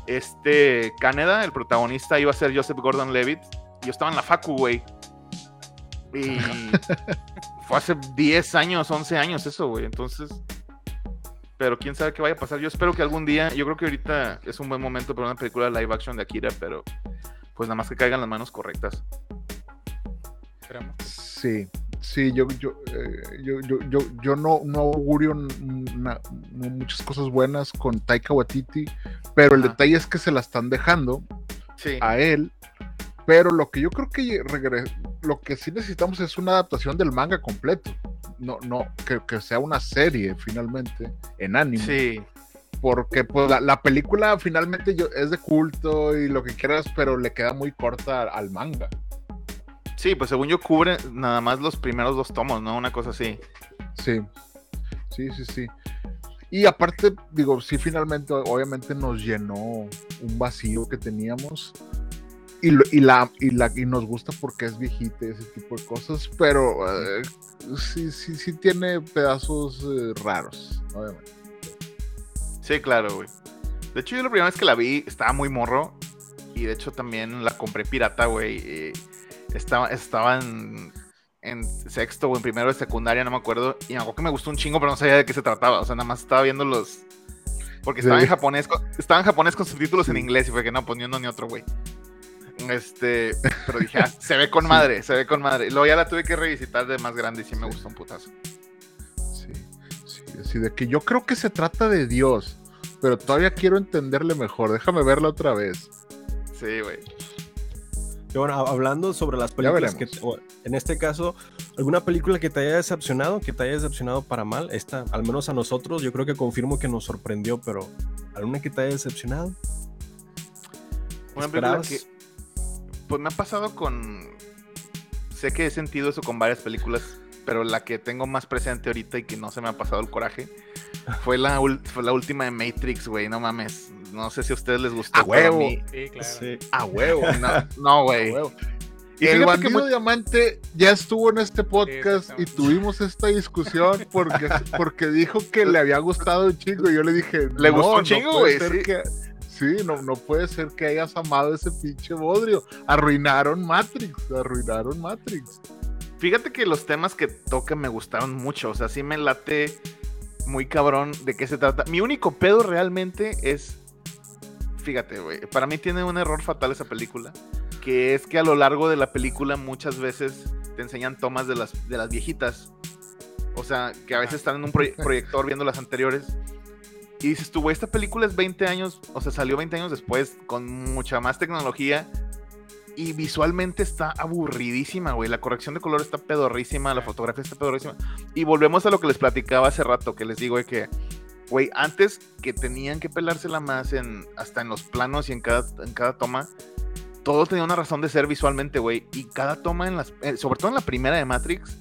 este Caneda, el protagonista, iba a ser Joseph Gordon Levitt. Yo estaba en la Facu, güey. Y fue hace 10 años, 11 años eso, güey. Entonces, pero quién sabe qué vaya a pasar. Yo espero que algún día, yo creo que ahorita es un buen momento para una película live action de Akira, pero pues nada más que caigan las manos correctas. Sí, sí, yo, yo, eh, yo, yo, yo, no, no augurio muchas cosas buenas con Taika Waititi, pero el detalle es que se la están dejando a él. Pero lo que yo creo que lo que sí necesitamos es una adaptación del manga completo no, no, que, sea una serie finalmente en anime. Sí. Porque pues la, película finalmente yo, es de culto y lo que quieras, pero le queda muy corta al manga. Sí, pues según yo cubre nada más los primeros dos tomos, ¿no? Una cosa así. Sí, sí, sí, sí. Y aparte, digo, sí, finalmente, obviamente nos llenó un vacío que teníamos y, la, y, la, y nos gusta porque es viejita ese tipo de cosas, pero eh, sí, sí, sí tiene pedazos eh, raros, obviamente. Sí, claro, güey. De hecho, yo la primera vez que la vi estaba muy morro. Y de hecho también la compré pirata, güey. Estaba, estaba en, en, sexto o en primero de secundaria, no me acuerdo. Y me acuerdo que me gustó un chingo, pero no sabía de qué se trataba. O sea, nada más estaba viendo los. Porque estaba en japonés, estaba en japonés con subtítulos en inglés y fue que no poniendo ni otro, güey. Este, pero dije, ah, se ve con madre, se ve con madre. Luego ya la tuve que revisitar de más grande y sí me gustó un putazo. Sí, sí, así de que yo creo que se trata de Dios, pero todavía quiero entenderle mejor. Déjame verla otra vez. Sí, güey. bueno, hablando sobre las películas que, en este caso, alguna película que te haya decepcionado, que te haya decepcionado para mal, esta, al menos a nosotros, yo creo que confirmo que nos sorprendió, pero ¿alguna que te haya decepcionado? Una película que, pues me ha pasado con, sé que he sentido eso con varias películas, pero la que tengo más presente ahorita y que no se me ha pasado el coraje fue la, fue la última de Matrix, güey, no mames. No sé si a ustedes les gustó. A huevo. Sí, claro. A huevo. No, güey. y el bandido diamante ya estuvo en este podcast y tuvimos esta discusión porque, porque dijo que le había gustado un chingo y yo le dije, le gustó un chingo, güey. Sí. no, no puede ser que hayas amado ese pinche bodrio. Arruinaron Matrix, arruinaron Matrix. Fíjate que los temas que toca me gustaron mucho, o sea, sí me late muy cabrón de qué se trata. Mi único pedo realmente es fíjate, güey, para mí tiene un error fatal esa película, que es que a lo largo de la película muchas veces te enseñan tomas de las, de las viejitas. O sea, que a veces están en un proyector viendo las anteriores. Y dices tú, güey, esta película es 20 años, o sea, salió 20 años después, con mucha más tecnología. Y visualmente está aburridísima, güey. La corrección de color está pedorrísima, la fotografía está pedorrísima. Y volvemos a lo que les platicaba hace rato, que les digo de que Güey, antes que tenían que pelársela más en, hasta en los planos y en cada, en cada toma, todo tenía una razón de ser visualmente, güey. Y cada toma, en las, eh, sobre todo en la primera de Matrix,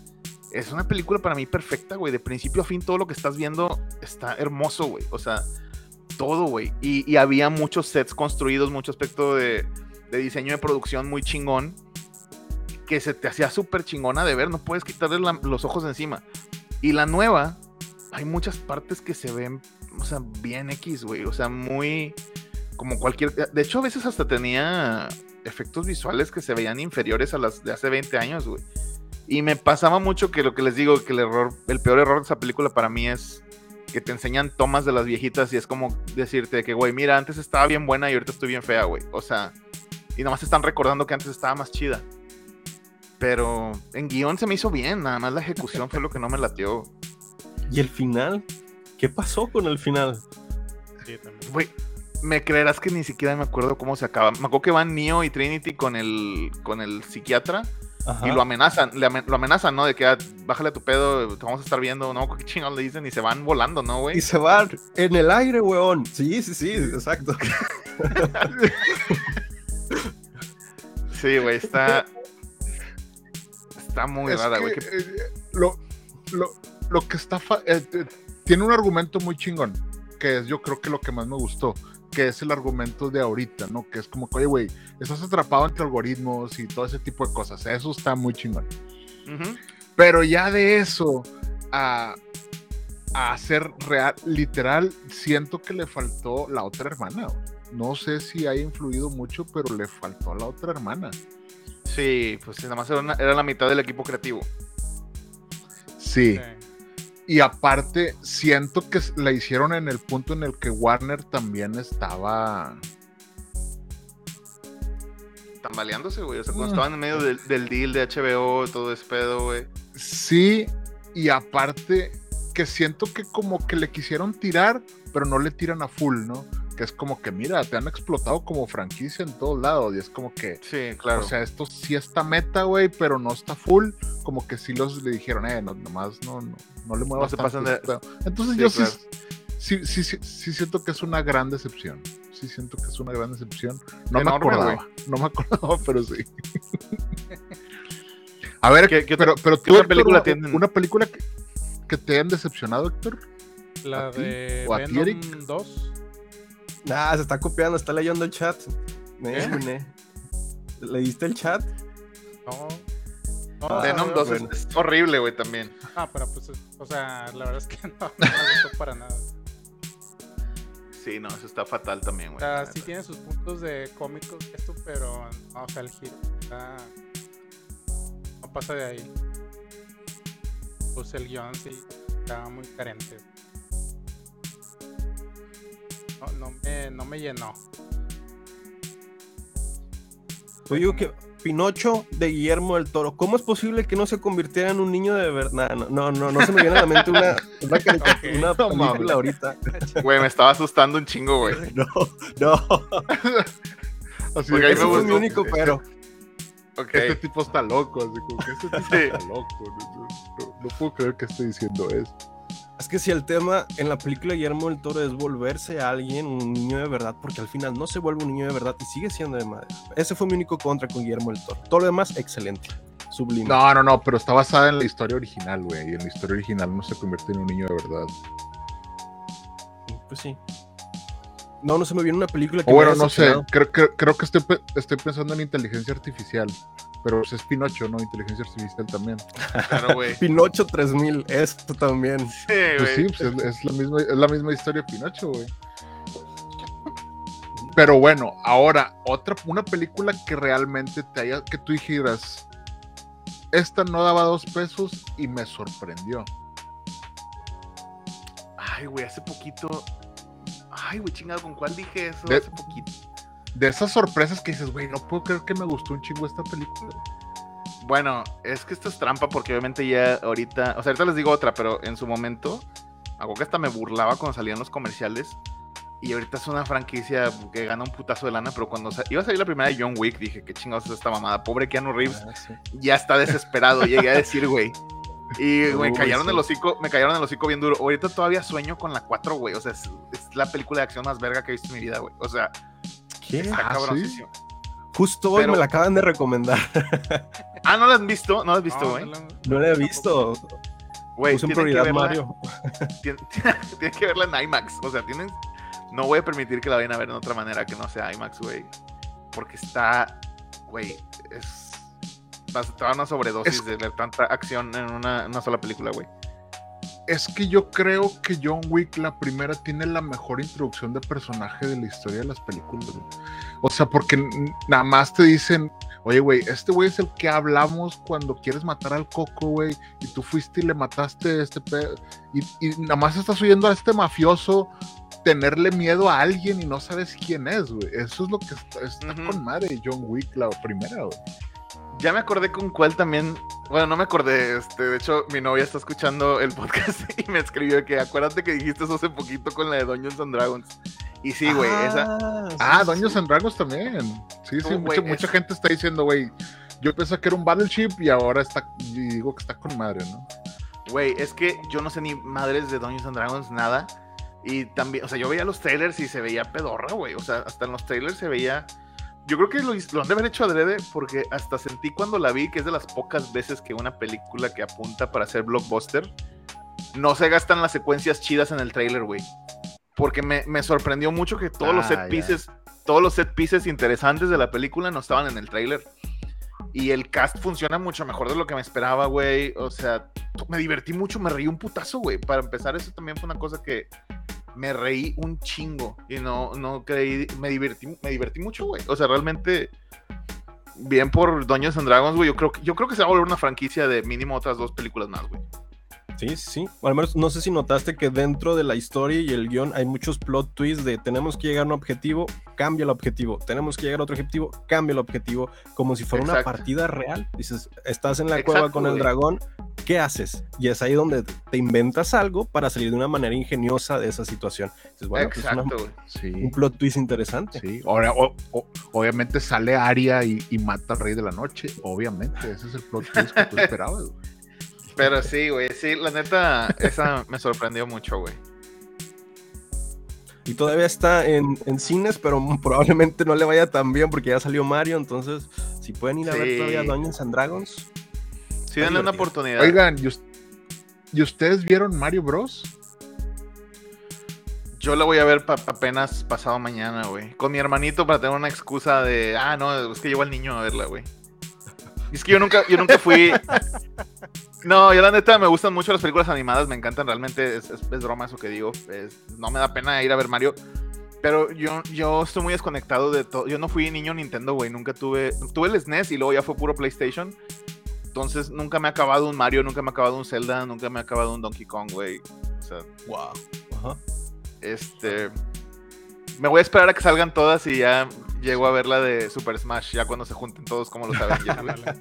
es una película para mí perfecta, güey. De principio a fin, todo lo que estás viendo está hermoso, güey. O sea, todo, güey. Y, había muchos sets construidos, mucho aspecto de, diseño de producción muy chingón. Que se te hacía súper chingona de ver. No puedes quitarle los ojos encima. Y la nueva, hay muchas partes que se ven, o sea, bien X, güey. O sea, muy. Como cualquier. De hecho, a veces hasta tenía efectos visuales que se veían inferiores a las de hace 20 años, güey. Y me pasaba mucho que lo que les digo, que el error, el peor error de esa película para mí es que te enseñan tomas de las viejitas y es como decirte que, güey, mira, antes estaba bien buena y ahorita estoy bien fea, güey. O sea, y nomás están recordando que antes estaba más chida. Pero en guion se me hizo bien, nada más la ejecución fue lo que no me latió. ¿Y el final? ¿Qué pasó con el final? Sí, también. Güey, me creerás que ni siquiera me acuerdo cómo se acaba. Me acuerdo que van Neo y Trinity con el, con el psiquiatra y lo amenazan, lo amenazan, ¿no? De que ah, bájale a tu pedo, te vamos a estar viendo, ¿no? ¿Qué chingados le dicen? Y se van volando, ¿no, güey? Y se van en el aire, weón. Sí, sí, sí, exacto. sí, güey, está. Está muy rara, güey. Eh, lo, lo, lo que está. Eh, tiene un argumento muy chingón, que es yo creo que lo que más me gustó, que es el argumento de ahorita, ¿no? Que es como que, oye, güey, estás atrapado entre algoritmos y todo ese tipo de cosas. Eso está muy chingón. Pero ya de eso a, a hacer real, literal, siento que le faltó la otra hermana. No sé si ha influido mucho, pero le faltó la otra hermana. Sí, pues nada más era, era la mitad del equipo creativo. sí. Y aparte, siento que la hicieron en el punto en el que Warner también estaba. Tambaleándose, güey. O sea, cuando mm. estaban en medio del, deal de HBO, todo ese pedo, güey. Sí, y aparte, que siento que como que le quisieron tirar, pero no le tiran a full, ¿no? Que es como que, mira, te han explotado como franquicia en todos lados. Y es como que, sí, claro. O sea, esto sí está meta, güey, pero no está full. Como que sí los le dijeron, eh, no, nomás no, no, no le muevas. No se de... Entonces yo sí, sí, sí, sí, siento que es una gran decepción. Sí siento que es una gran decepción. No me acordaba. No me acordaba, pero sí. A ver, ¿Qué, pero, pero ¿qué película tienen? ¿Una película que, que, te hayan decepcionado, Héctor? La de Venom 2. Ah, se está copiando, está leyendo el chat. ¿Eh? ¿Leíste el chat? No. no Venom 2 es, horrible, güey, también. Ah, pero pues, o sea, la verdad es que no, no me gustó para nada. Sí, no, eso está fatal también, güey. O sea, sí tiene sus puntos de cómicos esto, pero no, o sea, el giro está... no pasa de ahí. Pues el guion sí está muy carente no, me, no me llenó. Oye, que Pinocho de Guillermo del Toro, ¿cómo es posible que no se convirtiera en un niño de verdad? No, no, no, se me viene a la mente una, una, película ahorita. Güey, me estaba asustando un chingo, güey. No, no. Así Porque ahí me mi único pero. Este tipo está loco, así como que este tipo está loco. No, puedo creer que esté diciendo eso. Es que si el tema en la película Guillermo del Toro es volverse a alguien, un niño de verdad, porque al final no se vuelve un niño de verdad y sigue siendo de madre. Ese fue mi único contra con Guillermo del Toro. Todo lo demás, excelente. Sublime. No, no, no, pero está basada en la historia original, güey. Y en la historia original no se convierte en un niño de verdad. Pues sí. No, no se me viene una película que. O bueno, no sé. Creo, creo que estoy, estoy pensando en inteligencia artificial. Pero es Pinocho, ¿no? Inteligencia artificial también. Claro, güey. Pinocho 3000, esto también. Sí, pues sí, pues es, la misma, es la misma historia de Pinocho, güey. Pero bueno, ahora, otra, una película que realmente te haya, que tú dijeras, esta no daba dos pesos y me sorprendió. Ay, güey, hace poquito. Ay, güey, chingado, ¿con cuál dije eso? hace poquito de esas sorpresas que dices, güey, no puedo creer que me gustó un chingo esta película. Bueno, es que esto es trampa porque obviamente ya ahorita, o sea, ahorita les digo otra, pero en su momento, algo que hasta me burlaba cuando salían los comerciales. Y ahorita es una franquicia que gana un putazo de lana, pero cuando iba a salir la primera de John Wick, dije, qué chingados es esta mamada. Pobre Keanu Reeves, ah, ya está desesperado, llegué a decir, güey. Y me cayeron el hocico, me cayeron el hocico bien duro. Ahorita todavía sueño con la 4, güey. O sea, es, es, la película de acción más verga que he visto en mi vida, güey. O sea, Ah, Justo hoy me la acaban de recomendar. ah, ¿no la has visto? ¿No la has visto, güey? No, la he visto. Güey, tienen prioridad que verla, Mario. Tienes que verla en IMAX. O sea, tienes. No voy a permitir que la vayan a ver de otra manera que no sea IMAX, güey. Porque está. Güey, es. Te va a una sobredosis de ver tanta acción en una, una sola película, güey es que yo creo que John Wick, la primera, tiene la mejor introducción de personaje de la historia de las películas. O sea, porque nada más te dicen, oye, güey, este güey es el que hablamos cuando quieres matar al coco, güey, y tú fuiste y le mataste a este pedo. Y, nada más estás oyendo a este mafioso tenerle miedo a alguien y no sabes quién es, güey. Eso es lo que está, con madre John Wick, la primera, güey. Ya me acordé con cuál también. Bueno, no me acordé. Este, de hecho, mi novia está escuchando el podcast y me escribió que acuérdate que dijiste eso hace poquito con la de Dungeons and Dragons. Y sí, güey, esa. Ah, ah Dungeons and Dragons también. Sí, sí, mucha, mucha gente está diciendo, güey. Yo pensé que era un Battleship y ahora está. Y digo que está con madre, ¿no? Güey, es que yo no sé ni madres de Dungeons and Dragons, nada. Y también, o sea, yo veía los trailers y se veía pedorra, güey. O sea, hasta en los trailers se veía yo creo que lo, lo, han de haber hecho adrede porque hasta sentí cuando la vi que es de las pocas veces que una película que apunta para ser blockbuster no se gastan las secuencias chidas en el trailer, güey. Porque me, me, sorprendió mucho que todos los ah, set pieces, todos los set pieces interesantes de la película no estaban en el trailer. Y el cast funciona mucho mejor de lo que me esperaba, güey. O sea, me divertí mucho, me reí un putazo, güey. Para empezar, eso también fue una cosa que me reí un chingo y no, no creí, me divertí, me divertí mucho, güey. O sea, realmente, bien por Doños and Dragons, güey. Yo creo, yo creo que se va a volver una franquicia de mínimo otras dos películas más, güey. Sí, sí. al menos no sé si notaste que dentro de la historia y el guion hay muchos plot twists de tenemos que llegar a un objetivo, cambia el objetivo. Tenemos que llegar a otro objetivo, cambia el objetivo. Como si fuera una partida real. Dices, estás en la cueva con el dragón, ¿qué haces? Y es ahí donde te inventas algo para salir de una manera ingeniosa de esa situación. Dices, bueno, pues un plot twist interesante. Sí, Ahora, obviamente sale Aria y, y, mata al rey de la noche. Obviamente, ese es el plot twist que tú esperabas. Pero sí, güey, sí, la neta, esa me sorprendió mucho, güey. Y todavía está en, cines, pero probablemente no le vaya tan bien porque ya salió Mario. Entonces, si pueden ir a ver todavía Dungeons and Dragons. Sí, denle una oportunidad. Oigan, ¿y, ustedes vieron Mario Bros? Yo la voy a ver apenas pasado mañana, güey. Con mi hermanito para tener una excusa de, ah, no, es que llevo al niño a verla, güey. Es que yo nunca, yo nunca fui. No, yo la neta me gustan mucho las películas animadas, me encantan realmente, es, es, broma eso que digo, no me da pena ir a ver Mario, pero yo, yo estoy muy desconectado de todo, yo no fui niño Nintendo, güey, nunca tuve, tuve el SNES y luego ya fue puro PlayStation, entonces nunca me ha acabado un Mario, nunca me ha acabado un Zelda, nunca me ha acabado un Donkey Kong, güey, o sea, wow, Ajá. este, me voy a esperar a que salgan todas y ya llego a ver la de Super Smash, ya cuando se junten todos como los Avengers,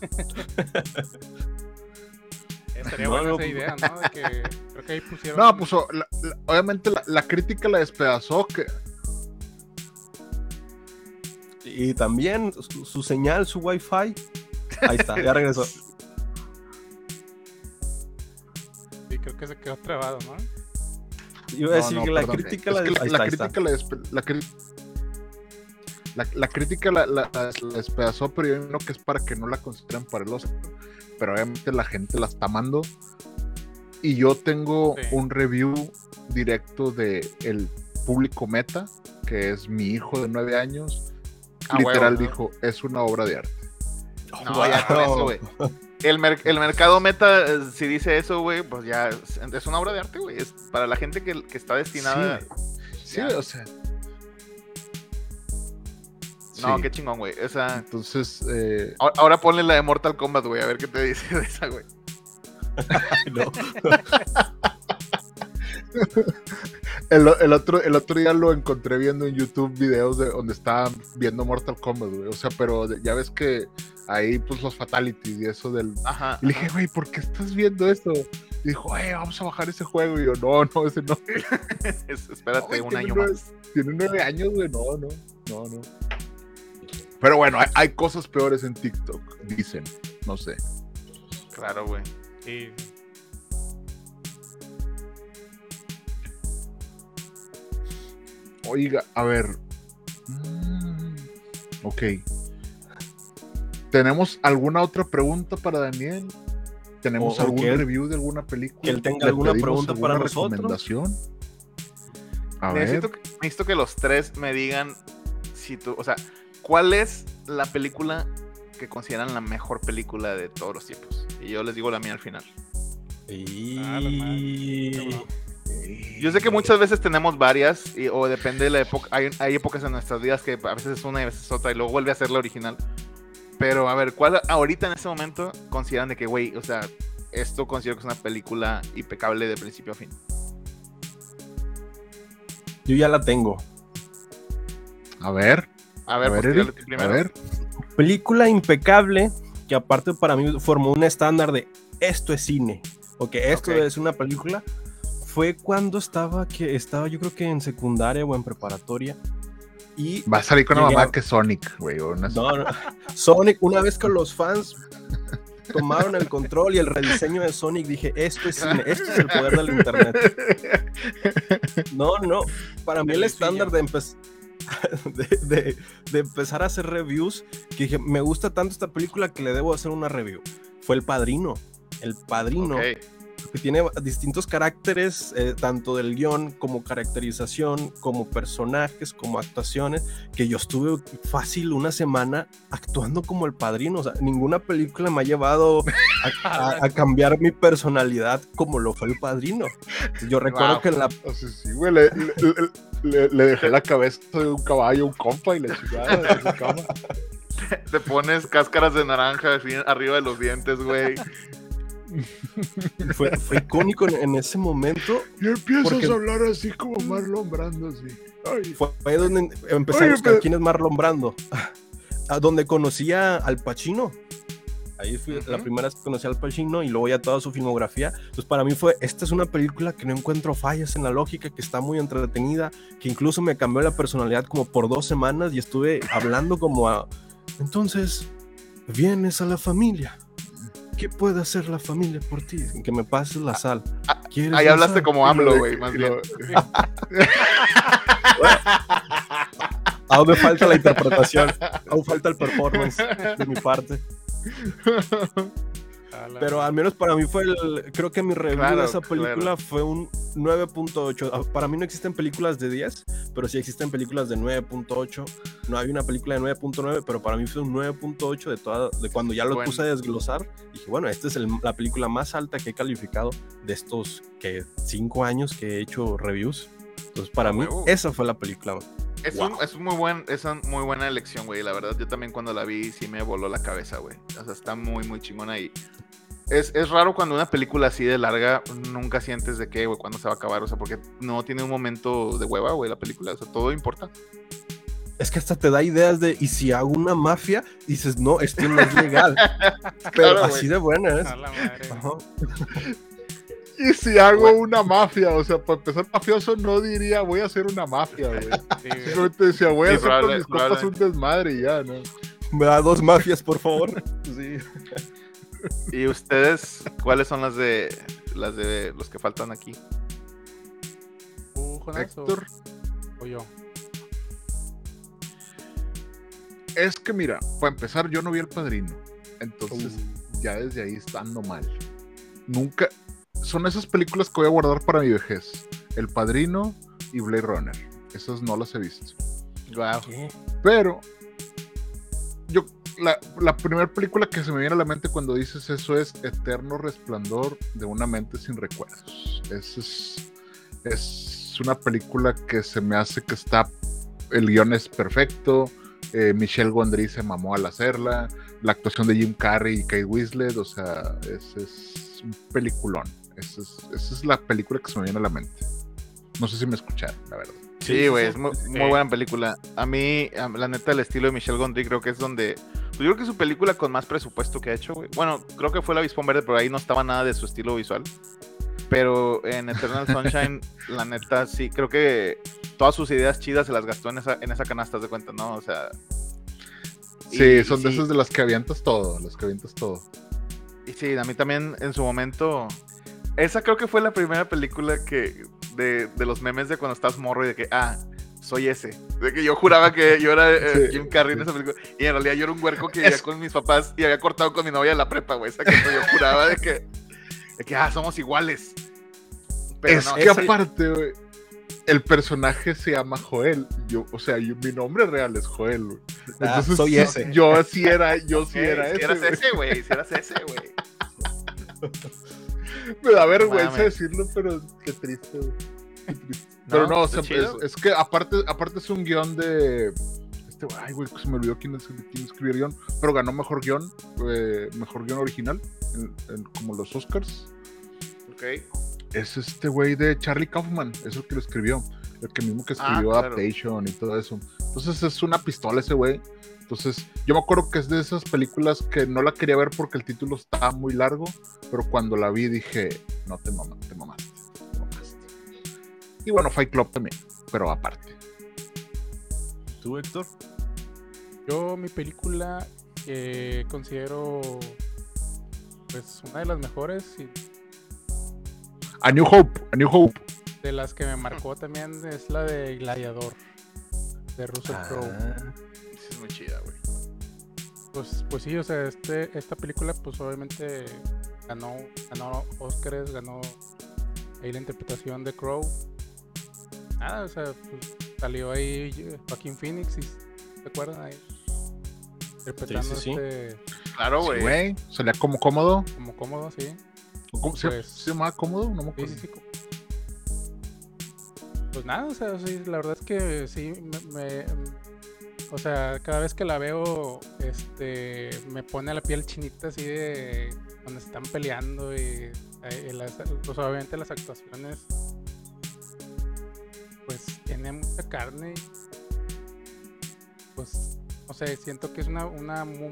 Estaría buena esa idea, ¿no? De que creo que ahí pusieron. No, pues obviamente la, crítica la despedazó. Que... Y también su, señal, su wifi. Ahí está, ya regresó. Sí, creo que se quedó trabado, ¿no? Iba a decir que la crítica la, la, crítica la, la, crítica la, despedazó, pero yo creo que es para que no la consideren para el Oscar. Pero obviamente la gente la está amando. Y yo tengo un review directo de el público meta, que es mi hijo de nueve años. Ah, Literal dijo, es una obra de arte. No, ya con eso, güey. El, mercado meta, eh, si dice eso, güey, pues ya es, una obra de arte, güey. Es para la gente que, está destinada. Sí, o sea. No, qué chingón, güey. O sea, entonces. Eh... Ahora, ponle la de Mortal Kombat, güey, a ver qué te dice de esa, güey. no. el, otro, el otro día lo encontré viendo en YouTube videos de donde estaban viendo Mortal Kombat, güey. O sea, pero ya ves que ahí, pues los fatalities y eso del. Ajá. Y le dije, güey, ¿por qué estás viendo esto? Y dijo, eh, vamos a bajar ese juego. Y yo, no, no, ese no. Espérate un año más. Tiene nueve años, güey. No, no, no, no. Pero bueno, hay, cosas peores en TikTok, dicen. No sé. Claro, güey. Sí. Oiga, a ver. Mm, ok. ¿Tenemos alguna otra pregunta para Daniel? ¿Tenemos algún review de alguna película? Que él tenga alguna pregunta para nosotros. recomendación? A necesito, ver. Que, necesito que los tres me digan si tú, o sea, ¿cuál es la película que consideran la mejor película de todos los tiempos? Y yo les digo la mía al final. Y... Yo sé que muchas veces tenemos varias, o depende de la época. Hay, épocas en nuestras vidas que a veces es una y a veces es otra, y luego vuelve a ser la original. Pero a ver, ¿cuál ahorita en este momento consideran de que, güey, o sea, esto considero que es una película impecable de principio a fin? Yo ya la tengo. A ver. A ver, a ver, pues, a ver. Película impecable que aparte para mí formó un estándar de esto es cine. O que esto es una película fue cuando estaba, que estaba yo creo que en secundaria o en preparatoria. Y Va a salir con una mamá que Sonic, güey. Sonic, una vez que los fans tomaron el control y el rediseño de Sonic, dije, esto es cine, esto es el poder del internet. No, no, para mí el estándar de, de, de, empezar a hacer reviews, que dije, me gusta tanto esta película que le debo hacer una review, fue El Padrino. El Padrino que tiene distintos caracteres, eh, tanto del guion como caracterización, como personajes, como actuaciones, que yo estuve fácil una semana actuando como el padrino. O sea, ninguna película me ha llevado a, cambiar mi personalidad como lo fue el padrino. Yo recuerdo que en la... sí, güey, le, dejé la cabeza de un caballo a un compa y le chingada de su cama. Te pones cáscaras de naranja arriba de los dientes, güey. fue, icónico en, ese momento. Y empiezas a hablar así como Marlon Brando, así. Fue ahí donde empecé a buscar quién es Marlon Brando. A donde conocía al Pacino. Ahí fui la primera vez que conocí al Pacino y luego ya toda su filmografía. Entonces para mí fue, esta es una película que no encuentro fallas en la lógica, que está muy entretenida, que incluso me cambió la personalidad como por dos semanas y estuve hablando como a... Entonces, vienes a la familia ¿Qué puede hacer la familia por ti? Que me pases la sal. Ah, ahí hablaste como AMLO, güey, más bien. Aún me falta la interpretación. Aún falta el performance de mi parte. Pero al menos para mí fue el. Creo que mi review de esa película fue un 9.8. Ah, para mí no existen películas de 10, pero sí existen películas de 9.8. No hay una película de 9.9, pero para mí fue un 9.8 de toda. De cuando ya lo puse a desglosar. Dije, bueno, esta es la película más alta que he calificado de estos que 5 años que he hecho reviews. Entonces, para mí, esa fue la película. Es, un, es, muy buen, es una muy buena elección, güey. La verdad, yo también cuando la vi sí me voló la cabeza, güey. O sea, está muy, muy chingona y es, es, raro cuando una película así de larga nunca sientes de qué, güey, cuándo se va a acabar. O sea, porque no tiene un momento de hueva, güey, la película. O sea, todo importa. Es que hasta te da ideas de, y si hago una mafia, dices, no, esto no es legal. Pero así de buena es. Y si hago una mafia, o sea, para empezar mafioso no diría voy a hacer una mafia, güey. Simplemente decía voy a hacer con mis copas un desmadre y ya, ¿no? Me da dos mafias, por favor. Sí. ¿Y ustedes cuáles son las de las de los que faltan aquí? ¿Tú, Héctor. O, yo? Es que mira, para empezar, yo no vi el padrino. Entonces, uh. ya desde ahí estando mal. Nunca. Son esas películas que voy a guardar para mi vejez. El padrino y Blade Runner. Esas no las he visto. Wow. Pero yo la, primera película que se me viene a la mente cuando dices eso es Eterno Resplandor de una mente sin recuerdos. Es, es, una película que se me hace que está. El guion es perfecto. Eh, Michelle Gondry se mamó al hacerla. La actuación de Jim Carrey y Kate Winslet, o sea, es, es un peliculón. Esa es, esa es la película que se me viene a la mente. No sé si me escucharon, la verdad. Sí, güey, es muy, buena película. A mí, la neta, el estilo de Michelle Gondry creo que es donde... Pues, yo creo que es su película con más presupuesto que ha hecho, güey. Bueno, creo que fue La Avispón Verde, pero ahí no estaba nada de su estilo visual. Pero en Eternal Sunshine, la neta, sí, creo que todas sus ideas chidas se las gastó en esa, en esa canasta, de cuenta, ¿no? O sea... Sí, son de esas de las que avientas todo, las que avientas todo. Y sí, a mí también en su momento... Esa creo que fue la primera película que de, los memes de cuando estás morro y de que, ah, soy ese. De que yo juraba que yo era eh, Jim Carrey en esa película. Y en realidad yo era un huerco que vivía con mis papás y había cortado con mi novia en la prepa, güey. O que yo juraba de que, de que, ah, somos iguales. Pero es que aparte, güey, el personaje se llama Joel. Yo, o sea, mi nombre real es Joel, güey. Ah, Entonces, soy ese. Yo sí era, yo sí era si Eras ese, güey. Si eras ese, güey. Me da vergüenza decirlo, pero qué triste, Pero no, es, que aparte, aparte es un guion de. Este, ay, güey, se me olvidó quién, es, quién escribió el guion, pero ganó mejor guion, eh, mejor guion original, como los Oscars. Ok. Es este güey de Charlie Kaufman, es el que lo escribió, el que mismo que ah, escribió Adaptation y todo eso. Entonces es una pistola ese güey. Entonces, yo me acuerdo que es de esas películas que no la quería ver porque el título estaba muy largo, pero cuando la vi dije, no te mamaste, te mamaste, te mamaste. Y bueno, Fight Club también, pero aparte. ¿Tú, Héctor? Yo, mi película que considero pues una de las mejores A New Hope, A New Hope. De las que me marcó también es la de Gladiador de Russell Crowe. Ah güey. Pues, pues sí, o sea, este, esta película, pues obviamente ganó, ganó Oscars, ganó ahí la interpretación de Crow. Nada, o sea, pues, salió ahí Joaquín Phoenix, ¿se acuerdan ahí? Interpretando sí, sí, este. Claro, güey. salía como cómodo. Como cómodo, sí. ¿Cómo, ¿Se, pues ¿Se llamaba cómodo? No me acuerdo. Sí, sí, pues nada, o sea, sí, la verdad es que sí, me, o sea, cada vez que la veo, este, me pone la piel chinita así de cuando están peleando y, eh, pues obviamente las actuaciones, pues tiene mucha carne. pues, no sé, siento que es una, una muy,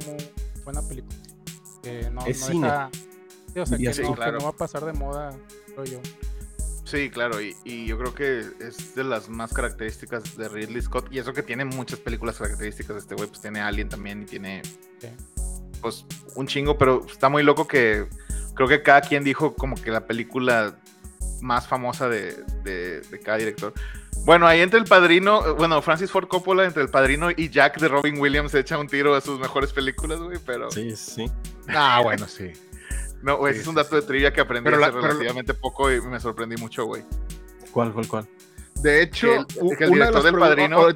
buena película. no, es cine. o sea, que, no, que no va a pasar de moda, creo yo. Sí, claro, y, yo creo que es de las más características de Ridley Scott, y eso que tiene muchas películas características de este güey, pues tiene Alien también y tiene pues un chingo, pero está muy loco que creo que cada quien dijo como que la película más famosa de, cada director. Bueno, ahí entre el padrino, bueno, Francis Ford Coppola, entre el padrino y Jack de Robin Williams echa un tiro a sus mejores películas, güey, pero... Sí, sí. Ah, bueno, sí. No, güey, es un dato de trivia que aprendí hace relativamente poco y me sorprendí mucho, güey. ¿Cuál, cuál, cuál? De hecho, el, director del padrino.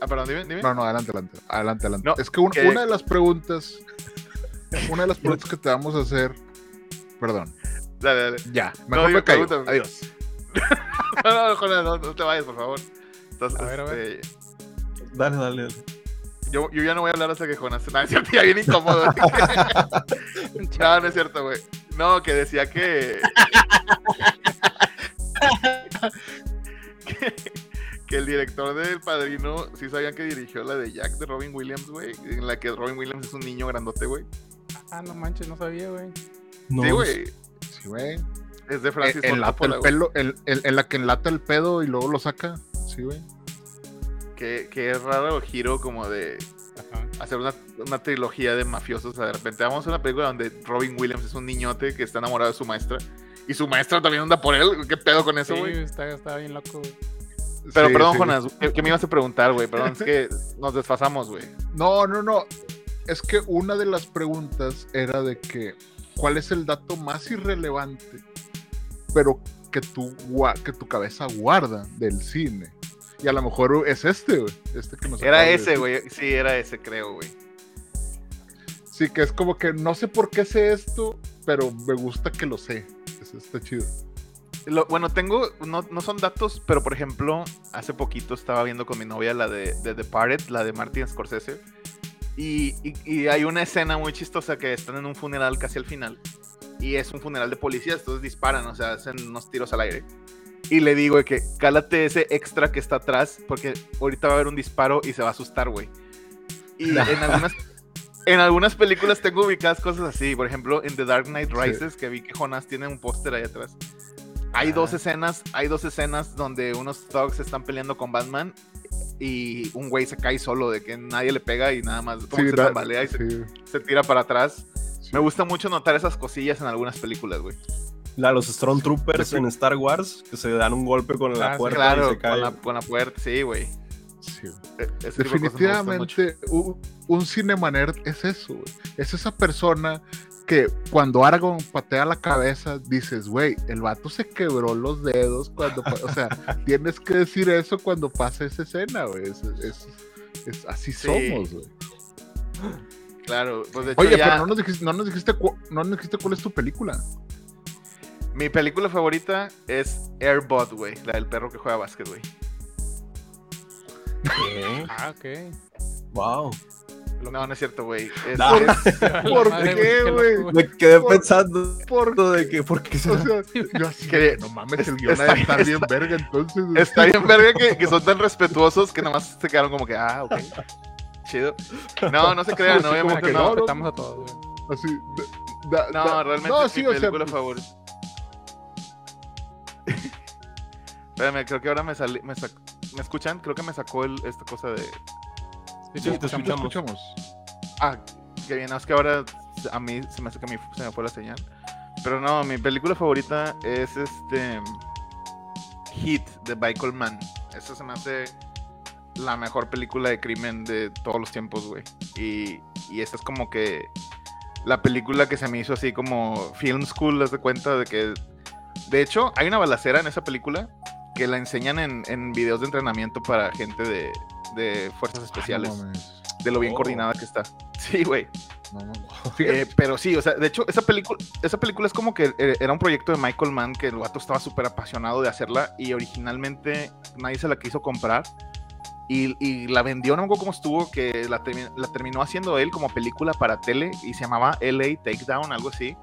Ah, perdón, dime, dime. No, no, adelante, adelante. Adelante, adelante. es que, una de las preguntas. Una de las preguntas que te vamos a hacer. Perdón. Dale, dale. Ya, mejor me caigo. Adiós. no, no, no, no, te vayas, por favor. Entonces, a ver, a ver. Este, dale, dale, dale. Yo, yo, ya no voy a hablar hasta que Jonas. No, es cierto, ya bien incómodo. no, no es cierto, güey. No, que decía que... que... el director del Padrino sí sabían que dirigió la de Jack de Robin Williams, güey. En la que Robin Williams es un niño grandote, güey. Ah, no manches, no sabía, güey. sí, güey. Sí, güey. Es de Francis En, Ford la Coppola, el pelo, en- en la que enlata el pedo y luego lo saca. Sí, güey. Que, que es raro el giro como de Ajá. hacer una, una trilogía de mafiosos. O sea, de repente vamos a una película donde Robin Williams es un niñote que está enamorado de su maestra. Y su maestra también anda por él. ¿Qué pedo con eso, Sí, güey? está, está bien loco, güey. Pero Sí, perdón, sí. Jonas, ¿qué, qué me ibas a preguntar, güey? Perdón, es que nos desfasamos, güey. No, no, no. Es que una de las preguntas era de que, ¿cuál es el dato más irrelevante, pero que tu, que tu cabeza guarda del cine? Y a lo mejor es este, güey. Este que nos Era ese, güey. Sí, era ese, creo, güey. Sí, que es como que no sé por qué sé esto, pero me gusta que lo sé. Eso está chido. Lo- bueno, tengo, no, no son datos, pero por ejemplo, hace poquito estaba viendo con mi novia la de, de The Parted, la de Martin Scorsese. Y, y- y hay una escena muy chistosa que están en un funeral casi al final. Y es un funeral de policías, entonces disparan, o sea, hacen unos tiros al aire. Y le digo de que cálate ese extra que está atrás, porque ahorita va a haber un disparo y se va a asustar, güey. Y en algunas, en algunas películas tengo ubicadas cosas así. Por ejemplo, en The Dark Knight Sí. Rises, que vi que Jonas tiene un póster ahí atrás. Hay dos escenas, hay dos escenas donde unos thugs están peleando con Batman y un güey se cae solo de que nadie le pega y nada más Sí, se da- tambalea y se, sí, se tira para atrás. sí. Me gusta mucho notar esas cosillas en algunas películas, güey. La, los Stormtroopers en Star Wars, que se dan un golpe con la Ah, sí, puerta y Claro, se con caen. la, con la puerta, sí, güey. Sí. E-. Definitivamente, un, un cinema-nerd es eso, güey. Es esa persona que cuando Aragorn patea la cabeza, dices, güey, el vato se quebró los dedos cuando... o sea, tienes que decir eso cuando pasa esa escena, güey. Es, es- es- así Sí. somos, güey. Claro, pues de hecho Oye, ya- pero no nos dijiste, no nos dijiste, cu- no nos dijiste cuál es tu película. Mi película favorita es Airbot, güey, la del perro que juega básquet, güey. ¿Qué? Ah, ok. Wow. No, no es cierto, güey. Es- No. es- ¿Por Madre, qué, güey? Me quedé Por- pensando ¿Por de que, ¿por qué O será? sea, yo así Que- de, no mames, el guion está- estar bien verga, entonces. güey. Está bien verga que, que son tan respetuosos que nomás se quedaron como que, ah, ok. Chido. No, no se crean, Sí, como obviamente que no. no, no. Respetamos a todos, güey. Así, da- da- No, realmente no, sí, mi o sea, película favorita. Espérame, creo que ahora me salí. Me, sac- ¿Me escuchan? Creo que me sacó el, esta cosa de. Sí, Sí, te escuchamos. escuchamos. Ah, que bien, es que ahora a mí se me hace que se me fue la señal. Pero no, mi película favorita es este. Hit de Michael Mann. Esa se me hace la mejor película de crimen de todos los tiempos, güey. Y, y esta es como que la película que se me hizo así como film school, haz de cuenta de que... De hecho, hay una balacera en esa película que la enseñan en, en videos de entrenamiento para gente de, de fuerzas especiales. Ay, no de lo bien Oh. coordinada que está. Sí, güey. No mames. Eh, pero sí, o sea, de hecho, esa película, esa película es como que eh, era un proyecto de Michael Mann que el vato estaba súper apasionado de hacerla y originalmente nadie se la quiso comprar y, y la vendió, no me acuerdo cómo estuvo, que la, termi- la terminó haciendo él como película para tele y se llamaba LA Takedown, algo así.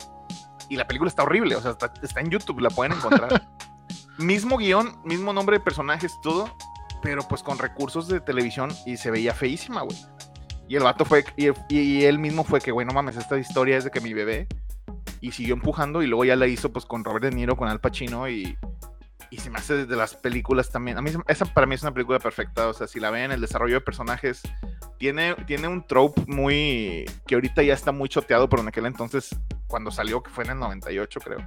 Y la película está horrible, o sea, está, está en YouTube, la pueden encontrar. mismo guion, mismo nombre de personajes, todo, pero pues con recursos de televisión y se veía feísima, güey. Y el vato fue, y, y él mismo fue que, güey, no mames, esta historia es de que mi bebé. Y siguió empujando y luego ya la hizo pues con Robert De Niro, con Al Pacino y, y se me hace de las películas también. A mí, esa para mí es una película perfecta, o sea, si la ven, el desarrollo de personajes tiene, tiene un trope muy, que ahorita ya está muy choteado, pero en aquel entonces, cuando salió, que fue en el 98 creo,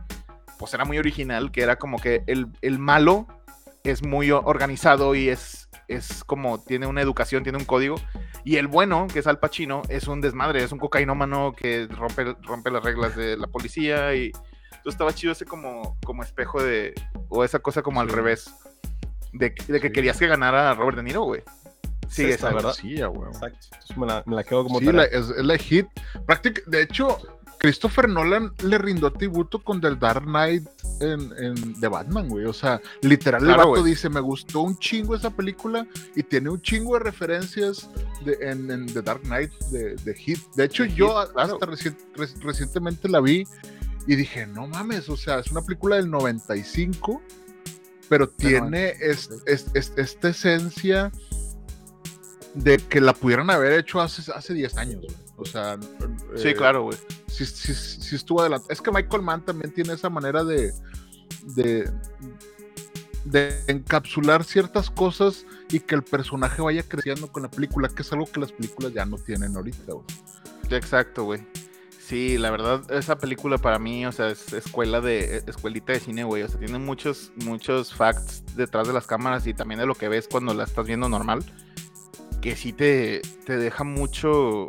pues era muy original, que era como que el, el malo es muy organizado y es, es como, tiene una educación, tiene un código. Y el bueno, que es Al Pacino, es un desmadre, es un cocainómano que rompe, rompe las reglas de la policía y entonces estaba chido ese como, como espejo de, o esa cosa como al revés, de, de que Sí. querías que ganara Robert De Niro, güey. Sí, esta, esa, ¿verdad? Sí, a huevo. Exacto. Entonces me la, me la quedo como Sí, la- es, es la hit. Práctic- de hecho, Christopher Nolan le rindó tributo con The Dark Knight en, en The Batman, güey. O sea, literal, el Claro, vato güey. dice: Me gustó un chingo esa película y tiene un chingo de referencias de- en, en The Dark Knight de, de Hit. De hecho, De yo Heat, a- claro. hasta reci- reci- recientemente la vi y dije: No mames, o sea, es una película del 95, pero tiene es- es- es- esta esencia de que la pudieran haber hecho hace, hace 10 años, güey. O sea, Sí, eh, claro, güey. sí, sí, sí estuvo adelante. Es que Michael Mann también tiene esa manera de, de, de encapsular ciertas cosas y que el personaje vaya creciendo con la película, que es algo que las películas ya no tienen ahorita, güey. Exacto, güey. Sí, la verdad, esa película para mí, o sea, es escuela de, escuelita de cine, güey. O sea, tiene muchos, muchos facts detrás de las cámaras y también de lo que ves cuando la estás viendo normal. Que sí te, te deja mucho.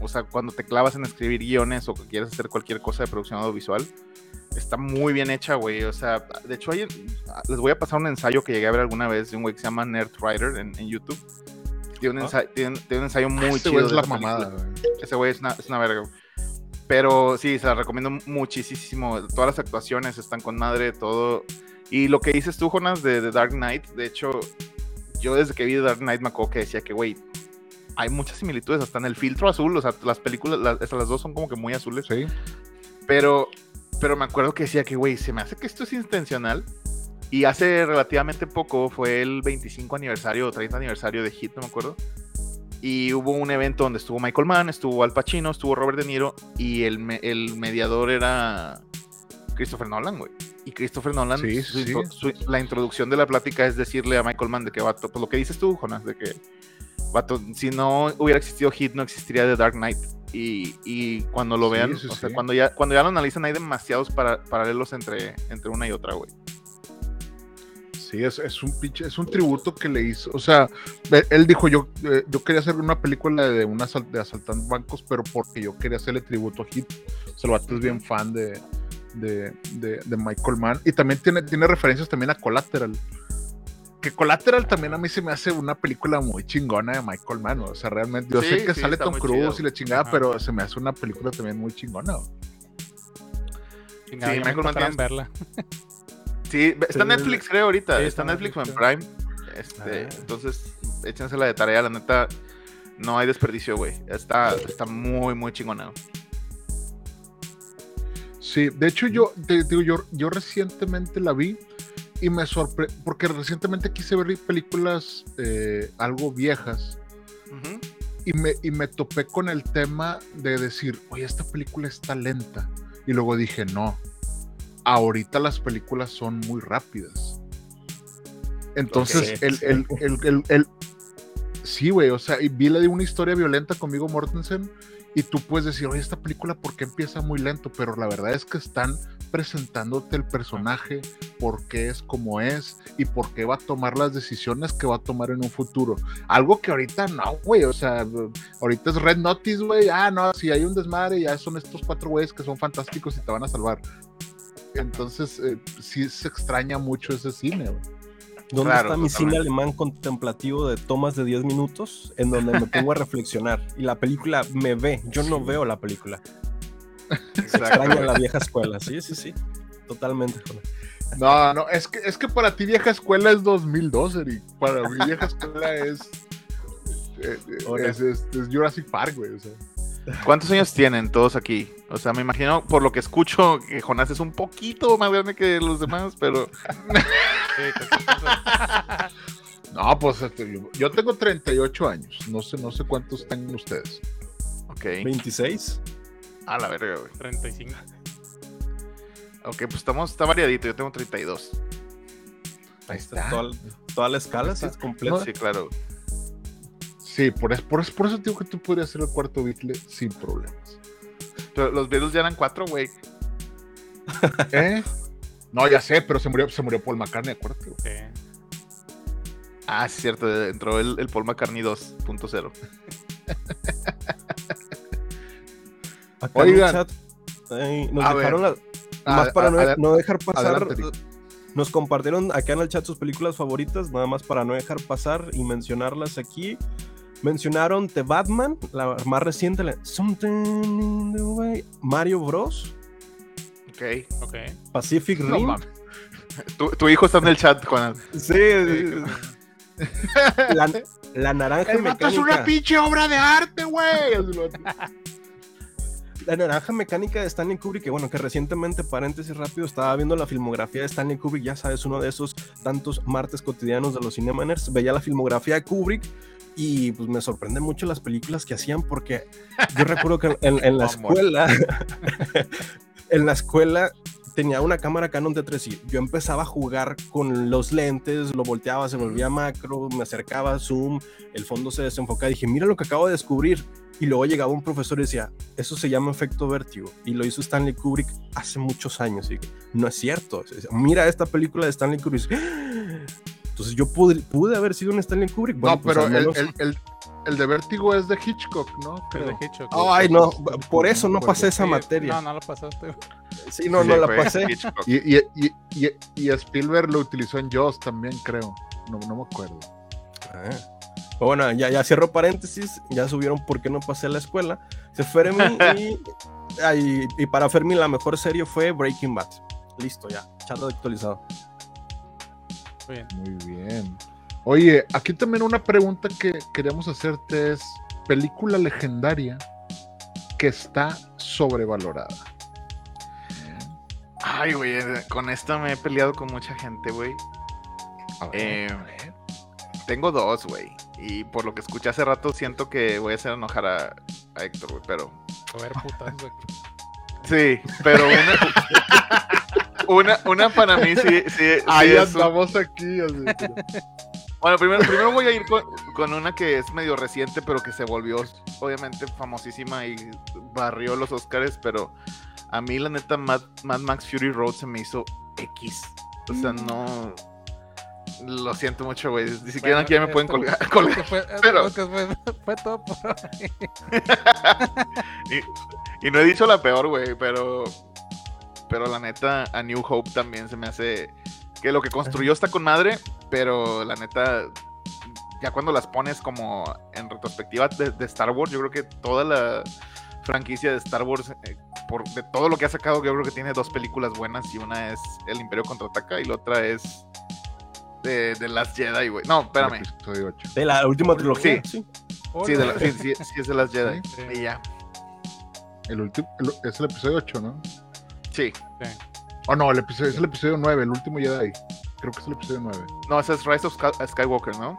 O sea, cuando te clavas en escribir guiones o que quieres hacer cualquier cosa de producción audiovisual, está muy bien hecha, güey. O sea, de hecho, hay, les voy a pasar un ensayo que llegué a ver alguna vez de un güey que se llama Nerd Writer en, YouTube. Tiene un, ah. ensayo, tiene, un ensayo muy chido. es la mamada, güey. Ese güey es una, es una verga, Pero sí, se la recomiendo muchísimo. Todas las actuaciones están con madre, todo. Y lo que dices tú, Jonas, de, The Dark Knight, de hecho, yo desde que vi Dark Knight me acuerdo que decía que, güey, hay muchas similitudes, hasta en el filtro azul, o sea, las películas, las, las dos son como que muy azules. Sí. Pero pero me acuerdo que decía que, güey, se me hace que esto es intencional. Y hace relativamente poco fue el 25 aniversario o 30 aniversario de Hit, no me acuerdo. Y hubo un evento donde estuvo Michael Mann, estuvo Al Pacino, estuvo Robert De Niro y el, el mediador era Christopher Nolan, güey. Y Christopher Nolan, la introducción de la plática es decirle a Michael Mann de que vato, pues lo que dices tú, Jonas, de que vato, si no hubiera existido Hit, no existiría The Dark Knight. Y, cuando lo vean, o sea, cuando ya, cuando ya lo analizan, hay demasiados para, paralelos entre, entre una y otra, güey. Sí, es, es, un pinche, es un tributo que le hizo. O sea, él dijo, yo, eh, yo quería hacer una película de, una de asaltando bancos, pero porque yo quería hacerle tributo a Hit. O sea, el es bien fan de, de, de, Michael Mann. Y también tiene, tiene referencias también a Collateral que Collateral también a mí se me hace una película muy chingona de Michael Mann. O sea, realmente, yo sé que sale Tom Cruise y la chingada, pero se me hace una película también muy chingona. sí, Michael Mann verla. Sí, está en Netflix, creo, ahorita. está en Netflix o en Prime. Este, ah. Entonces, échensela de tarea, la neta. No hay desperdicio, güey. Está, está muy, muy chingona. Sí, de hecho, yo, digo, yo, yo recientemente la vi y me sorprendió, porque recientemente quise ver películas eh, algo viejas y, me, y me topé con el tema de decir, oye, esta película está lenta. Y luego dije, no, ahorita las películas son muy rápidas. Entonces, el, el, el, el, sí, güey, o sea, y vi la de una historia violenta conmigo Mortensen y tú puedes decir, oye, esta película, ¿por qué empieza muy lento? Pero la verdad es que están presentándote el personaje, por qué es como es y por qué va a tomar las decisiones que va a tomar en un futuro. Algo que ahorita no, güey, o sea, ahorita es Red Notice, güey, ah, no, si hay un desmadre, ya son estos cuatro güeyes que son fantásticos y te van a salvar. Entonces, eh, sí se extraña mucho ese cine, güey. ¿Dónde está mi cine alemán contemplativo de tomas de 10 minutos en donde me pongo a reflexionar? Y la película me ve, yo no veo la película. extraña la vieja escuela, sí, sí, sí, totalmente. No, no, es que, es que para ti vieja escuela es 2012, Eric. Para mi vieja escuela es, eh, es, es, Jurassic Park, güey. O sea. ¿Cuántos años tienen todos aquí? O sea, me imagino, por lo que escucho, que Jonás es un poquito más grande que los demás, pero... no, pues este, yo tengo 38 años. No sé, no sé cuántos tengan ustedes. Ok. ¿26? A la verga, güey. 35. Ok, pues estamos, está variadito. Yo tengo 32. Ahí está. Toda, la escala, sí, es completa. Sí, claro. Sí, por, eso, por, por eso digo que tú podrías ser el cuarto Beatle sin problemas. Pero los Beatles ya eran cuatro, güey. ¿Eh? No, ya sé, pero se murió, se murió Paul McCartney, acuérdate. Sí. Ah, sí, cierto, entró el, el Paul McCartney 2.0. Oigan, nos dejaron la, más para no, dejar pasar. nos compartieron acá en el chat sus películas favoritas, nada más para no dejar pasar y mencionarlas aquí. Mencionaron The Batman, la más reciente, Something in the Way, Mario Bros. Ok, ok. Pacific Rim. tu, hijo está en el chat, Juan. Sí. la, la, naranja el mecánica. es una pinche obra de arte, güey. la naranja mecánica de Stanley Kubrick, que bueno, que recientemente, paréntesis rápido, estaba viendo la filmografía de Stanley Kubrick, ya sabes, uno de esos tantos martes cotidianos de los Cinemaners, veía la filmografía de Kubrick Y pues me sorprende mucho las películas que hacían porque yo recuerdo que en, en la escuela, en la escuela tenía una cámara Canon T3 y yo empezaba a jugar con los lentes, lo volteaba, se volvía macro, me acercaba, zoom, el fondo se desenfocaba. Dije, mira lo que acabo de descubrir. Y luego llegaba un profesor y decía, eso se llama efecto vértigo. Y lo hizo Stanley Kubrick hace muchos años. Y no es cierto. Mira esta película de Stanley Kubrick. Entonces yo pude, pude haber sido un Stanley Kubrick. no, pues, pero el, el, de vértigo es de Hitchcock, ¿no? El de Hitchcock. Ay, no, por eso no pasé esa materia. No, no lo pasaste. Sí, no, no la pasé. Y, y, y, y, Spielberg lo utilizó en Jaws también, creo. No, no me acuerdo. Ah. Bueno, ya, ya cierro paréntesis, ya subieron por qué no pasé a la escuela. Se Fermi y, y, para Fermi la mejor serie fue Breaking Bad. Listo, ya, chat actualizado. Muy bien. Muy bien. Oye, aquí también una pregunta que queríamos hacerte es, película legendaria que está sobrevalorada. Ay, güey, con esto me he peleado con mucha gente, güey. Eh, tengo dos, güey. Y por lo que escuché hace rato, siento que voy a hacer enojar a, Héctor, güey, pero. A ver, putas, güey. Sí, pero una, una, para mí sí. sí Ahí andamos aquí. Bueno, primero, primero voy a ir con, con, una que es medio reciente, pero que se volvió obviamente famosísima y barrió los Oscars, pero a mí la neta Mad, Mad Max Fury Road se me hizo X. O sea, mm. no lo siento mucho, güey. Ni siquiera aquí ya me pueden colgar. Fue, pero... fue, todo por y, y, no he dicho la peor, güey, pero. Pero la neta, a New Hope también se me hace. Que lo que construyó está con madre, pero la neta. Ya cuando las pones como en retrospectiva de, Star Wars, yo creo que toda la franquicia de Star Wars, eh, por, de todo lo que ha sacado, yo creo que tiene dos películas buenas y una es El Imperio Contraataca y la otra es de, de Last Jedi, güey. No, espérame. De la última trilogía. Sí, sí, de la, sí, sí, es de Last Jedi. Y ya. El último, es el episodio 8, ¿no? Sí. Oh, no, el episodio, es el episodio 9, el último Jedi. Creo que es el episodio 9. No, ese es Rise of Skywalker, ¿no?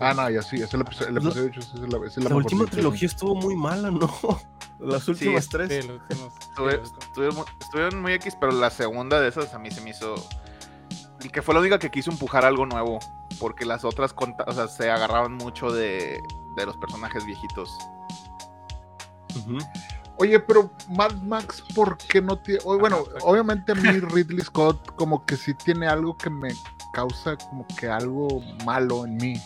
Ah, no, ya sí, es el episodio, el episodio 8. Es la, es la, la última trilogía estuvo muy mala, ¿no? Las últimas tres. Sí, estuvieron muy X, pero la segunda de esas a mí se me hizo y que fue la única que quiso empujar algo nuevo, porque las otras o sea, se agarraban mucho de, de los personajes viejitos. Oye, pero Mad Max, ¿por qué no tiene.? Bueno, obviamente a mí Ridley Scott, como que sí tiene algo que me causa como que algo malo en mí.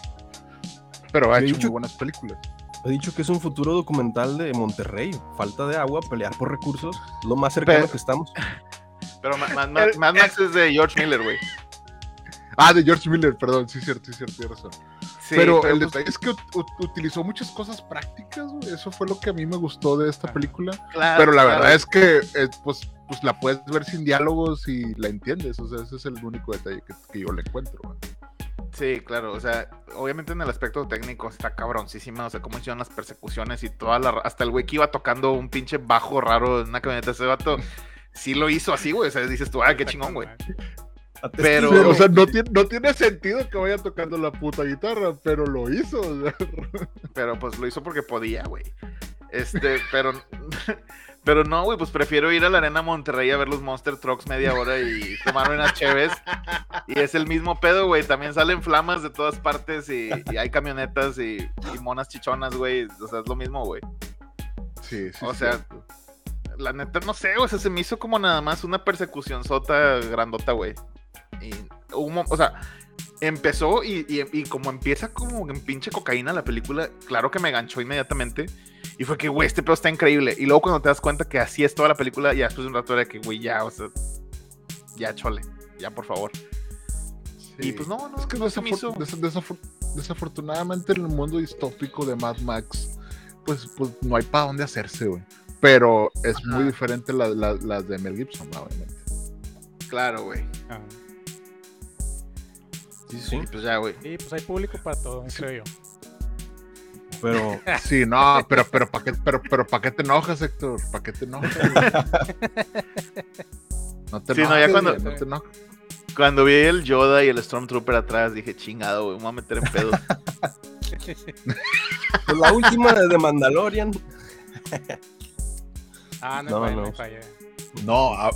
Pero ha hecho, muy buenas películas. He dicho que es un futuro documental de Monterrey. Falta de agua, pelear por recursos, lo más cercano que estamos. Pero Mad, Max es de George Miller, güey. Ah, de George Miller, perdón, sí, cierto, sí, cierto, tienes razón. Pero, el pues detalle es que utilizó muchas cosas prácticas, güey. Eso fue lo que a mí me gustó de esta película. pero la verdad es que, eh, pues, pues la puedes ver sin diálogos y la entiendes. O sea, ese es el único detalle que, yo le encuentro, güey. Sí, claro, o sea, obviamente en el aspecto técnico está cabroncísima, o sea, cómo hicieron las persecuciones y toda la... Hasta el güey que iba tocando un pinche bajo raro en una camioneta, ese vato sí lo hizo así, güey, o sea, dices tú, ah, qué chingón, güey. Pero, o sea, no tiene, no tiene sentido que vaya tocando la puta guitarra, pero lo hizo. Pero pues lo hizo porque podía, güey. Este, pero, pero no, güey, pues prefiero ir a la Arena Monterrey a ver los Monster Trucks media hora y tomar unas cheves. Y es el mismo pedo, güey. También salen flamas de todas partes y, hay camionetas y, monas chichonas, güey. O sea, es lo mismo, güey. Sí, sí. O sea, la neta, no sé, o sea, se me hizo como nada más una persecución sota grandota, güey. Y o sea, empezó y, como empieza como en pinche cocaína la película, claro que me ganchó inmediatamente. Y fue que, güey, este pedo está increíble. Y luego cuando te das cuenta que así es toda la película, ya después de un rato era que, güey, ya, o sea, ya chole, ya por favor. Y pues no, no, es que desafortunadamente en el mundo distópico de Mad Max, pues, pues no hay para dónde hacerse, güey. Pero es muy diferente las la, de Mel Gibson, obviamente. Claro, güey. Sí, sí. pues ya, güey. Sí, pues hay público para todo, creo yo. Pero, sí, no, pero, pero, ¿para qué, pero, pero, ¿para qué te enojas, Héctor? ¿Para qué te enojas? no te enojes, sí, no, ya cuando, no te enojas. Cuando vi el Yoda y el Stormtrooper atrás, dije, chingado, güey, me voy a meter en pedo. Pues la última de Mandalorian. ah, no, No, no, no. fallé. No, a,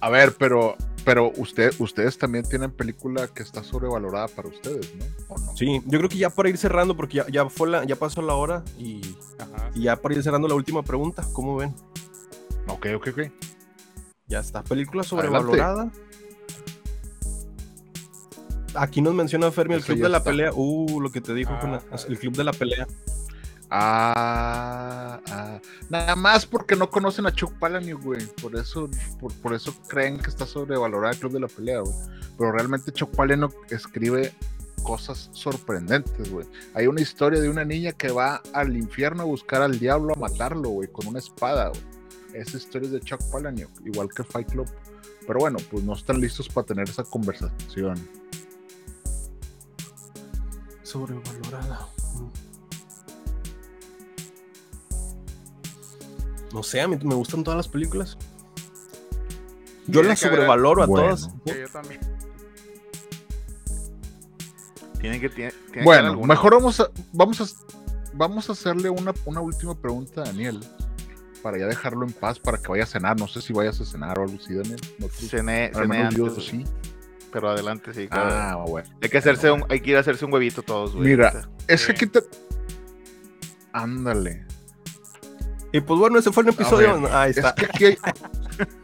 a ver, pero, pero usted, ustedes también tienen película que está sobrevalorada para ustedes, ¿no? ¿O no? Sí, yo creo que ya para ir cerrando, porque ya, ya, fue la, ya pasó la hora y, Ajá. y ya para ir cerrando la última pregunta, ¿cómo ven? Ok, ok, ok. Ya está, película sobrevalorada. Aquí nos menciona Fermi el Eso club de la está. pelea. Uh, lo que te dijo, Ah, Jonah, ah. el club de la pelea. Ah, ah, nada más porque no conocen a Chuck Palahniuk, güey. Por eso, por, eso creen que está sobrevalorada el club de la pelea, güey. Pero realmente Chuck Palahniuk escribe cosas sorprendentes, güey. Hay una historia de una niña que va al infierno a buscar al diablo a matarlo, güey, con una espada, güey. Esa historia es de Chuck Palahniuk, igual que Fight Club. Pero bueno, pues no están listos para tener esa conversación. Sobrevalorada. Mm. No sé, a mí me gustan todas las películas. Yo las sobrevaloro a Bueno. todas. Sí, yo también. Tiene que, tiene, Bueno, mejor vamos a, vamos a, vamos a hacerle una, una última pregunta a Daniel. Para ya dejarlo en paz, para que vaya a cenar. No sé si vayas a cenar o algo así, Daniel. No, tú- Cené, cené yo antes, sí. pero adelante, sí, claro. Ah, bueno. hay, que hacerse un, hay que ir a hacerse un huevito todos, güey. Mira, ahorita. es Sí. que aquí te... Ándale. Y pues bueno, ese fue el episodio. ver, Ahí Es está. que aquí hay...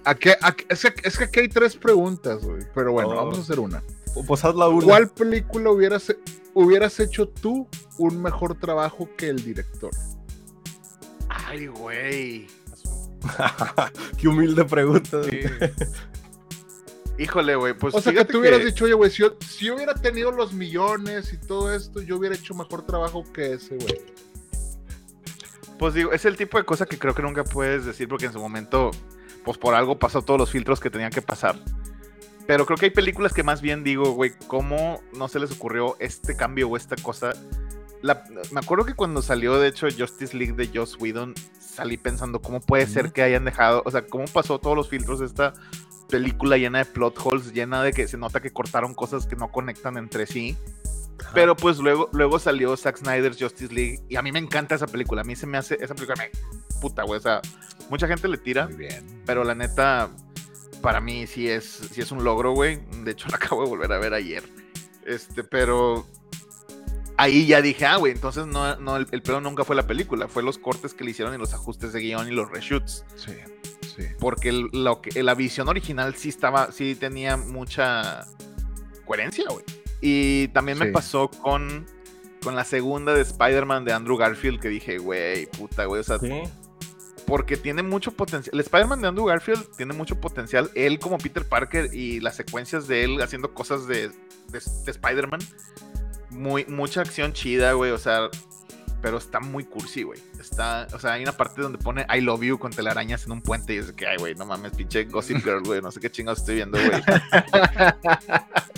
aquí- aquí- es, que, es que aquí hay tres preguntas, güey. Pero bueno, Oh. vamos a hacer una. Pues haz la una. ¿Cuál película hubieras, hubieras hecho tú un mejor trabajo que el director? Ay, güey. Qué humilde pregunta. Sí. Híjole, güey. Pues O sea, que tú hubieras dicho, oye, güey, si si yo hubiera tenido los millones y todo esto, yo hubiera hecho mejor trabajo que ese, güey. Pues digo, es el tipo de cosa que creo que nunca puedes decir porque en su momento, pues por algo pasó todos los filtros que tenían que pasar. Pero creo que hay películas que más bien digo, güey, ¿cómo no se les ocurrió este cambio o esta cosa? La- me acuerdo que cuando salió, de hecho, Justice League de Joss Whedon, salí pensando cómo puede ser que hayan dejado, o sea, cómo pasó todos los filtros de esta película llena de plot holes, llena de que se nota que cortaron cosas que no conectan entre sí. Pero pues luego, luego salió Zack Snyder's Justice League y a mí me encanta esa película. A mí se me hace, esa película me puta, güey. O sea, mucha gente le tira, Muy bien. pero la neta, para mí sí es, sí es un logro, güey. De hecho, la acabo de volver a ver ayer. Este, pero ahí ya dije, ah, güey, entonces no, no el, el pedo nunca fue la película, fue los cortes que le hicieron y los ajustes de guion y los reshoots. Sí, sí. Porque el- lo que, la visión original sí estaba, sí tenía mucha coherencia, güey. Y también me pasó con, con la segunda de Spider-Man de Andrew Garfield que dije, güey, puta, güey, o sea, Sí. porque tiene mucho potencial. El Spider-Man de Andrew Garfield tiene mucho potencial. Él como Peter Parker y las secuencias de él haciendo cosas de, de, de Spider-Man. Muy, mucha acción chida, güey. O sea, pero está muy cursi, güey. Está, o sea, hay una parte donde pone I love you con telarañas en un puente y es que, ay, güey, no mames, pinche Gossip Girl, güey. No sé qué chingados estoy viendo, güey.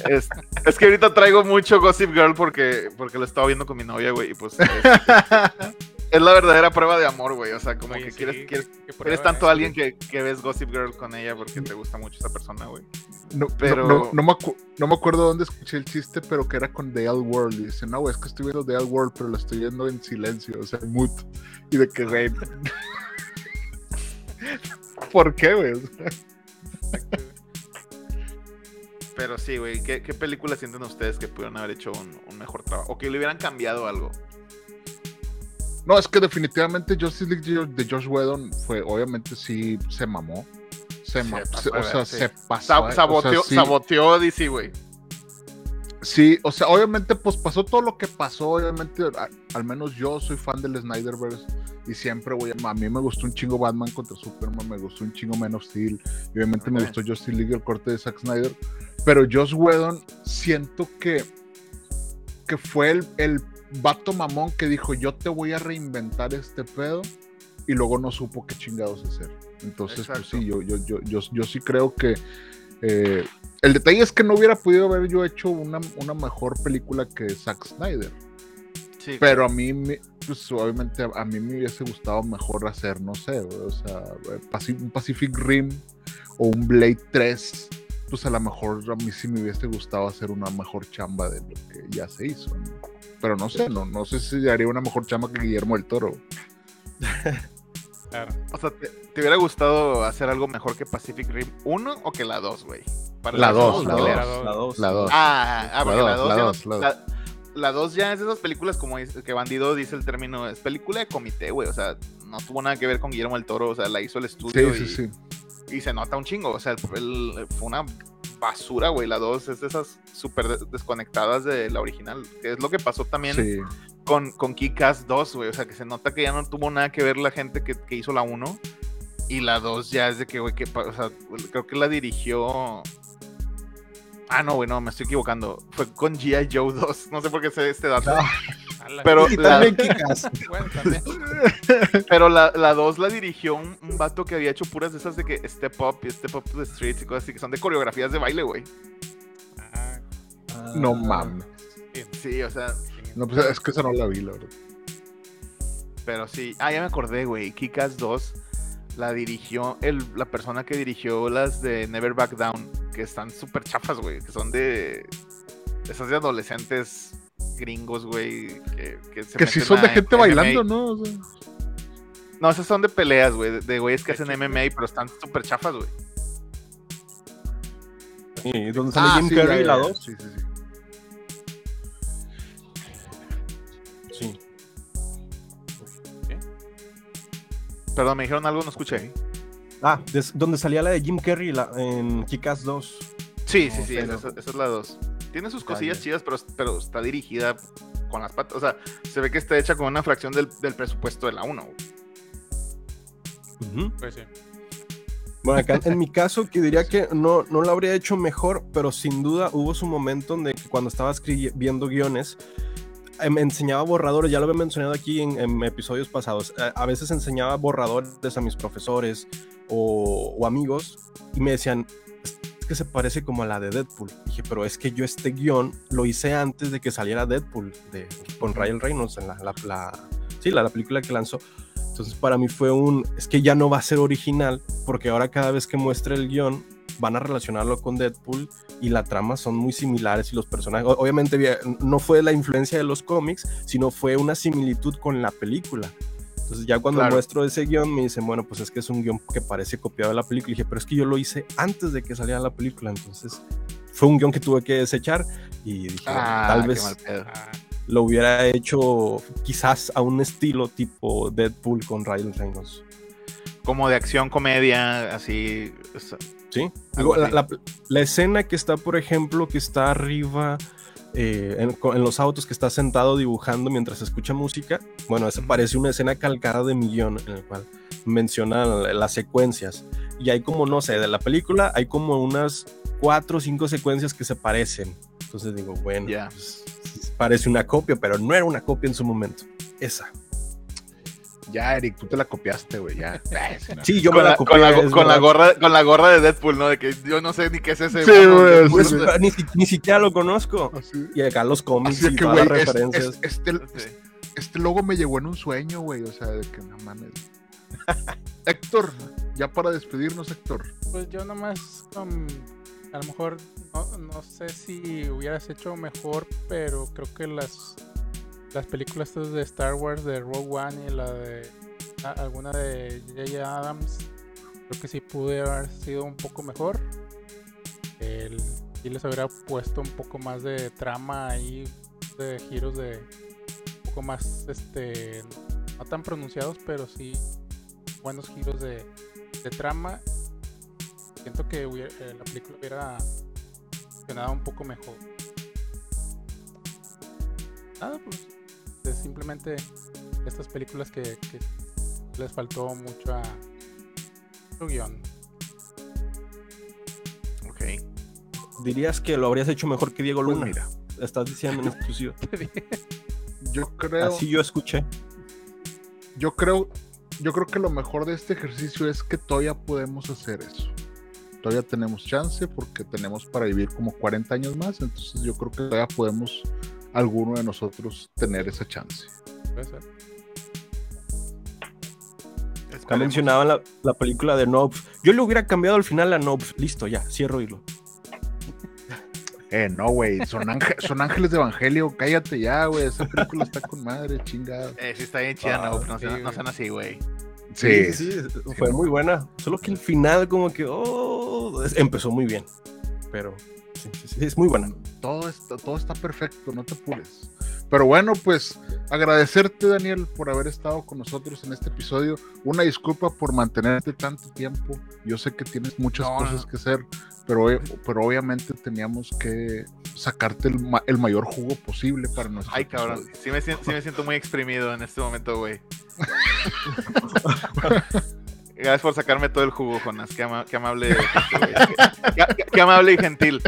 es, es que ahorita traigo mucho Gossip Girl porque, porque lo estaba viendo con mi novia, güey. Y pues es, es la verdadera prueba de amor, güey. O sea, como Oye, que sí, quieres, quieres, qué prueba, eres tanto ¿eh? alguien que, que ves Gossip Girl con ella porque te gusta mucho esa persona, güey. No, Pero- no, no, no me acu- no me acuerdo dónde escuché el chiste, pero que era con The L World. Y dice, no, güey, es que estoy viendo The L World, pero la estoy viendo en silencio, o sea, en mute. Y de que, güey. ¿Por qué, güey? Pero sí, güey. ¿qué, ¿Qué películas sienten ustedes que pudieron haber hecho un, un mejor trabajo? O que le hubieran cambiado algo. No, es que definitivamente Justice League de Josh Whedon fue, obviamente sí, se mamó. Se, Se ma- pasó se- de o sea, sí. se pasó. Sa- eh, o sea, saboteó, sí. saboteó DC, güey. Sí, o sea, obviamente, pues pasó todo lo que pasó. Obviamente, a- al menos yo soy fan del Snyderverse y siempre voy a. A mí me gustó un chingo Batman contra Superman, me gustó un chingo Man of Steel. Y obviamente me gustó Justice League, el corte de Zack Snyder. Pero Joss Whedon, siento que, que fue el, el vato mamón que dijo: Yo te voy a reinventar este pedo. Y luego no supo qué chingados hacer. Entonces, pues sí, yo, yo, yo, yo, yo sí creo que. eh, el detalle es que no hubiera podido haber yo hecho una, una mejor película que Zack Snyder. Sí, Pero a mí, pues obviamente a, a mí me hubiese gustado mejor hacer, no sé, o sea, eh, un Pacific Rim o un Blade 3. Pues a lo mejor a mí sí me hubiese gustado hacer una mejor chamba de lo que ya se hizo. ¿no? Pero no sé, no, no sé si haría una mejor chama que Guillermo del Toro. claro. O sea, ¿te, hubiera gustado hacer algo mejor que Pacific Rim 1 o que la 2, güey? La 2, la 2, la 2. Ah, ah porque la 2 la 2 ya es de esas películas como que Bandido dice el término, es película de comité, güey, o sea, no tuvo nada que ver con Guillermo del Toro, o sea, la hizo el estudio sí, y, sí, sí. y se nota un chingo, o sea, fue una basura, güey, la 2 es de esas súper desconectadas de la original, que es lo que pasó también con, con Kick-Ass 2, güey, o sea, que se nota que ya no tuvo nada que ver la gente que, que hizo la 1 y la 2 ya es de que, güey, que, o sea, creo que la dirigió Ah, no, güey, no, me estoy equivocando. Fue con G.I. Joe 2. No sé por qué sé este dato. Pero la... Pero la, la 2 la dirigió un, vato que había hecho puras de esas de que Step Up y Step Up to the Streets y cosas así, que son de coreografías de baile, güey. Ah, no mames. Sí, o sea. No, pues es que esa no la vi, la verdad. Pero sí. Ah, ya me acordé, güey. Kikas 2 la dirigió el, la persona que dirigió las de Never Back Down, que están súper chafas, güey, que son de esas de adolescentes gringos, güey, que, que se Que sí son de gente bailando, ¿no? No, esas son de peleas, güey, de güeyes que hacen MMA, pero están súper chafas, güey. ¿Y dónde sale ah, Jim Carrey la 2? Sí, sí, sí. Perdón, me dijeron algo, no escuché. Ah, donde salía la de Jim Carrey en Kick-Ass 2. Sí, sí, sí, esa, es la 2. Tiene sus cosillas chidas, pero, pero está dirigida con las patas. O sea, se ve que está hecha con una fracción del, presupuesto de la 1. Pues sí. Bueno, acá en mi caso, que diría que no, no lo habría hecho mejor, pero sin duda hubo su momento donde cuando estaba escribiendo guiones, me em, enseñaba borradores, ya lo había mencionado aquí en, episodios pasados, eh, a, veces enseñaba borradores a mis profesores o, amigos y me decían, es que se parece como a la de Deadpool. dije, pero es que yo este guion lo hice antes de que saliera Deadpool de, con Ryan Reynolds en la, la, sí, la, la película que lanzó. Entonces para mí fue un, es que ya no va a ser original porque ahora cada vez que muestre el guion van a relacionarlo con Deadpool y la trama son muy similares y los personajes, obviamente no fue la influencia de los cómics, sino fue una similitud con la película. Entonces ya cuando muestro ese guion me dicen, bueno, pues es que es un guion que parece copiado de la película. Y dije, pero es que yo lo hice antes de que saliera la película. Entonces fue un guion que tuve que desechar y dije, ah, tal vez lo hubiera hecho quizás a un estilo tipo Deadpool con Ryan Reynolds. Como de acción, comedia, así. Sí. la, escena que está, por ejemplo, que está arriba eh, en, los autos, que está sentado dibujando mientras escucha música, bueno, esa parece una escena calcada de Millón, en el cual menciona las secuencias. Y hay como, no sé, de la película hay como unas cuatro o cinco secuencias que se parecen. Entonces digo, bueno, pues, parece una copia, pero no era una copia en su momento. Esa. Ya, Eric, tú te la copiaste, güey, ya. Sí, yo me la, copié. Con la, gorra, con la gorra de Deadpool, ¿no? De que yo no sé ni qué es ese. Sí, güey. Pues, ni, ni, siquiera lo conozco. Y acá los cómics y todas las referencias. este, este, logo me llegó en un sueño, güey. O sea, de que no mames. Héctor, ya para despedirnos, Héctor. Pues yo nomás a lo mejor no, no sé si hubieras hecho mejor, pero creo que las las películas de Star Wars, de Rogue One y la de alguna de J.J. Adams, creo que sí pude haber sido un poco mejor. El, y les hubiera puesto un poco más de trama ahí, de giros de un poco más, este, no tan pronunciados, pero sí buenos giros de, de trama. Siento que eh, la película hubiera funcionado un poco mejor. Nada, pues es simplemente estas películas que, les faltó mucho a su guion. Ok. Dirías que lo habrías hecho mejor que Diego pues Luna. mira. Estás diciendo en exclusiva. yo creo. Así yo escuché. Yo creo. Yo creo que lo mejor de este ejercicio es que todavía podemos hacer eso. Todavía tenemos chance porque tenemos para vivir como 40 años más. Entonces yo creo que todavía podemos alguno de nosotros tener esa chance. Está mencionado la, la, película de Nobs. Yo le hubiera cambiado al final a Nobs. Listo, ya, cierro hilo. Eh, no, güey, son, son ángeles de evangelio, cállate ya, güey, esa película está con madre, chingada. Eh, sí está bien chida, no, no, no sean así, güey. Sí, sí, fue muy buena. Solo que el final, como que, oh, empezó muy bien. Pero sí, sí, es muy buena. Todo está, todo está perfecto, no te apures. Pero bueno, pues agradecerte, Daniel, por haber estado con nosotros en este episodio. Una disculpa por mantenerte tanto tiempo. Yo sé que tienes muchas cosas que hacer, pero, pero obviamente teníamos que sacarte el, mayor jugo posible para nosotros. Ay, cabrón, sí me, sí me siento muy exprimido en este momento, güey. Gracias por sacarme todo el jugo, Jonas. Qué, amable. qué, amable y gentil.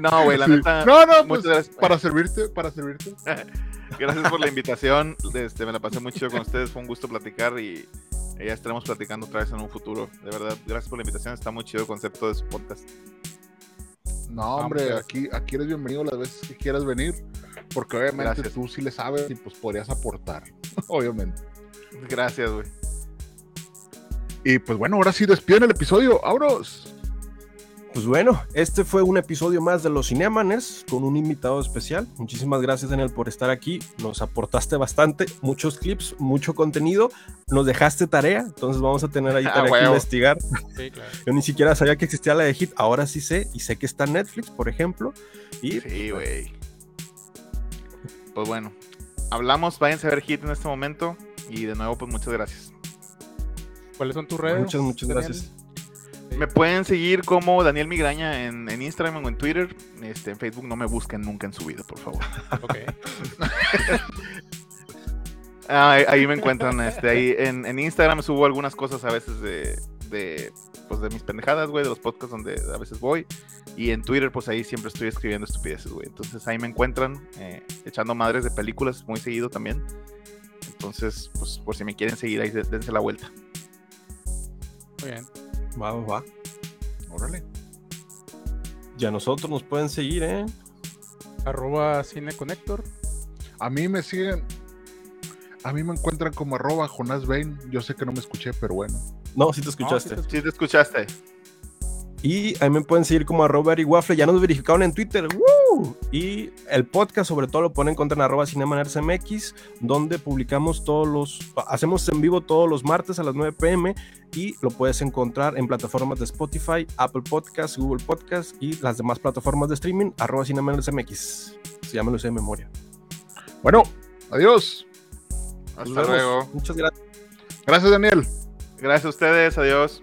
No, güey, la neta. No, no, pues, para servirte, para servirte. gracias por la invitación. Este, me la pasé muy chido con ustedes. Fue un gusto platicar y ya estaremos platicando otra vez en un futuro. De verdad, gracias por la invitación. Está muy chido el concepto de su podcast. No, hombre, aquí, aquí eres bienvenido las veces que quieras venir. Porque obviamente tú sí le sabes y pues podrías aportar. obviamente. Gracias, güey. Y pues bueno, ahora sí despiden el episodio. ¡Abros! Pues bueno, este fue un episodio más de los Cinemaners con un invitado especial. Muchísimas gracias, Daniel, por estar aquí. Nos aportaste bastante, muchos clips, mucho contenido. Nos dejaste tarea, entonces vamos a tener ahí ah, tarea que investigar. Yo ni siquiera sabía que existía la de Hit, ahora sí sé, y sé que está en Netflix, por ejemplo. Y, sí, güey. Pues bueno, hablamos, váyanse a ver Hit en este momento. Y de nuevo, pues muchas gracias. ¿Cuáles son tus redes? Muchas, muchas gracias. Me pueden seguir como Daniel Migraña en, Instagram o en Twitter. Este, en Facebook no me busquen nunca en su vida, por favor. Ok. Ah, ahí, me encuentran. Este, ahí en, Instagram subo algunas cosas a veces de, de, pues de mis pendejadas, güey, de los podcasts donde a veces voy. Y en Twitter, pues ahí siempre estoy escribiendo estupideces, güey. Entonces ahí me encuentran eh, echando madres de películas muy seguido también. Entonces, pues por si me quieren seguir ahí, dense la vuelta. Muy bien. Va, va. Órale. Ya nosotros nos pueden seguir, ¿eh? Arroba CineConnector. A mí me siguen. A mí me encuentran como arroba Jonas Bain. Yo sé que no me escuché, pero bueno. No, sí te escuchaste. sí, te... escuchaste. Y ahí me pueden seguir como arroba Waffle. Ya nos verificaron en Twitter. ¡Woo! Y el podcast, sobre todo, lo pueden encontrar en arroba CinemaNersMX, donde publicamos todos los. Hacemos en vivo todos los martes a las 9 pm y lo puedes encontrar en plataformas de Spotify, Apple Podcasts, Google Podcasts y las demás plataformas de streaming, arroba CinemaNersMX. Se llama de memoria. Bueno, adiós. Hasta luego. Muchas gracias. Gracias, Daniel. Gracias a ustedes. Adiós.